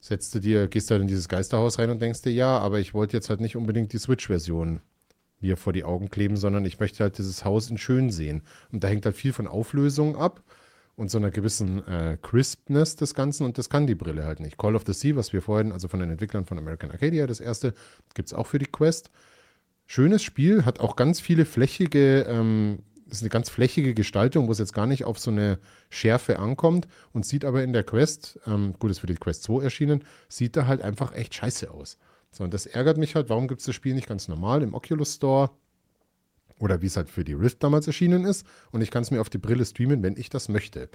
setzt du dir, gehst halt in dieses Geisterhaus rein und denkst dir, ja, aber ich wollte jetzt halt nicht unbedingt die Switch-Version mir vor die Augen kleben, sondern ich möchte halt dieses Haus in schön sehen. Und da hängt halt viel von Auflösung ab und so einer gewissen äh, Crispness des Ganzen und das kann die Brille halt nicht. Call of the Sea, was wir vorhin, also von den Entwicklern von American Arcadia, das erste, gibt es auch für die Quest. Schönes Spiel, hat auch ganz viele flächige ähm, ist eine ganz flächige Gestaltung, wo es jetzt gar nicht auf so eine Schärfe ankommt und sieht aber in der Quest, ähm, gut, ist für die Quest 2 erschienen, sieht da halt einfach echt scheiße aus. So, und das ärgert mich halt, warum gibt es das Spiel nicht ganz normal im Oculus Store oder wie es halt für die Rift damals erschienen ist und ich kann es mir auf die Brille streamen, wenn ich das möchte.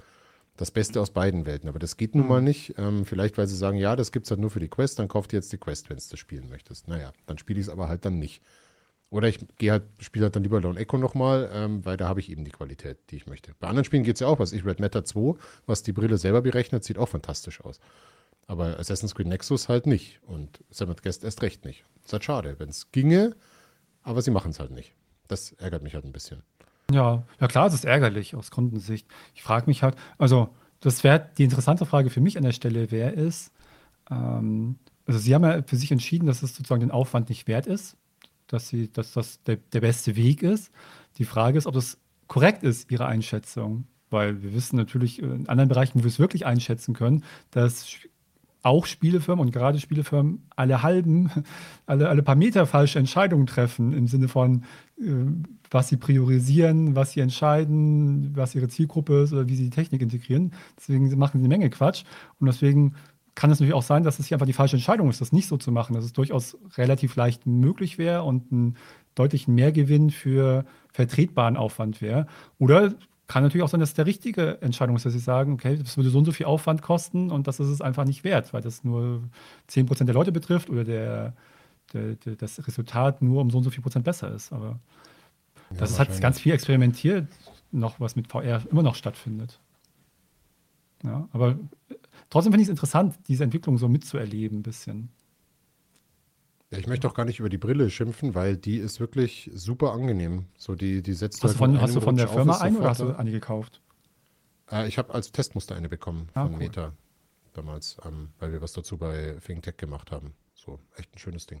Das Beste aus beiden Welten, aber das geht nun mal mhm. nicht. Ähm, vielleicht, weil sie sagen, ja, das gibt es halt nur für die Quest, dann kauft ihr jetzt die Quest, wenn du das spielen möchtest. Naja, dann spiele ich es aber halt dann nicht. Oder ich gehe halt, spiele halt dann lieber Lone Echo nochmal, ähm, weil da habe ich eben die Qualität, die ich möchte. Bei anderen Spielen geht es ja auch, was ich Red Matter 2, was die Brille selber berechnet, sieht auch fantastisch aus. Aber Assassin's Creed Nexus halt nicht. Und Seventh Guest erst recht nicht. Ist halt schade, wenn es ginge, aber sie machen es halt nicht. Das ärgert mich halt ein bisschen. Ja, ja klar, es ist ärgerlich aus Kundensicht. Ich frage mich halt, also das wäre die interessante Frage für mich an der Stelle, wer ist, ähm, also Sie haben ja für sich entschieden, dass es sozusagen den Aufwand nicht wert ist, dass, sie, dass das der, der beste Weg ist. Die Frage ist, ob das korrekt ist, Ihre Einschätzung. Weil wir wissen natürlich in anderen Bereichen, wo wir es wirklich einschätzen können, dass auch Spielefirmen und gerade Spielefirmen alle halben, alle, alle paar Meter falsche Entscheidungen treffen im Sinne von, äh, was sie priorisieren, was sie entscheiden, was ihre Zielgruppe ist oder wie sie die Technik integrieren. Deswegen machen sie eine Menge Quatsch. Und deswegen kann es natürlich auch sein, dass es hier einfach die falsche Entscheidung ist, das nicht so zu machen, dass es durchaus relativ leicht möglich wäre und ein deutlichen Mehrgewinn für vertretbaren Aufwand wäre. Oder kann natürlich auch sein, dass es der richtige Entscheidung ist, dass sie sagen, okay, das würde so und so viel Aufwand kosten und das ist es einfach nicht wert, weil das nur 10% der Leute betrifft oder der, der, der, das Resultat nur um so und so viel Prozent besser ist. Aber ja, das hat ganz viel experimentiert, noch was mit VR immer noch stattfindet. Ja, aber trotzdem finde ich es interessant, diese Entwicklung so mitzuerleben, ein bisschen. Ja, ich möchte auch gar nicht über die Brille schimpfen, weil die ist wirklich super angenehm. So die, die setzt hast, halt du von, hast du von der Firma eine oder hast du eine gekauft? Äh, ich habe als Testmuster eine bekommen ah, von cool. Meta damals, ähm, weil wir was dazu bei ThinkTech gemacht haben. So, echt ein schönes Ding.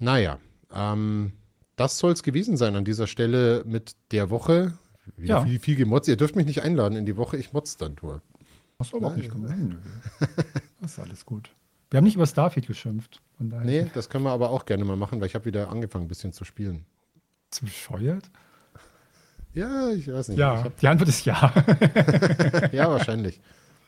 Naja, ähm, das soll es gewesen sein an dieser Stelle mit der Woche. Wieder ja. viel, viel gemotzt. Ihr dürft mich nicht einladen in die Woche, ich motz dann nur. Hast du überhaupt nicht gemeint. Das ist alles gut. Wir haben nicht über Starfield geschimpft. Von daher. Nee, das können wir aber auch gerne mal machen, weil ich habe wieder angefangen, ein bisschen zu spielen. Zu bescheuert? Ja, ich weiß nicht. Ja, die Antwort ist ja. ja, wahrscheinlich.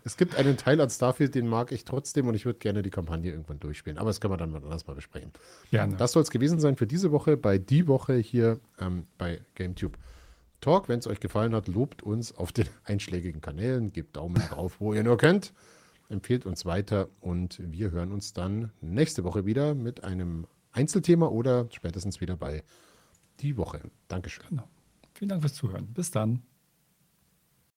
Es gibt einen Teil an Starfield, den mag ich trotzdem und ich würde gerne die Kampagne irgendwann durchspielen. Aber das können wir dann mal anders mal besprechen. Gerne. Das soll es gewesen sein für diese Woche, bei die Woche hier ähm, bei GameTube. Talk. Wenn es euch gefallen hat, lobt uns auf den einschlägigen Kanälen, gebt Daumen drauf, wo ihr nur könnt, empfehlt uns weiter und wir hören uns dann nächste Woche wieder mit einem Einzelthema oder spätestens wieder bei die Woche. Dankeschön. Genau. Vielen Dank fürs Zuhören. Bis dann.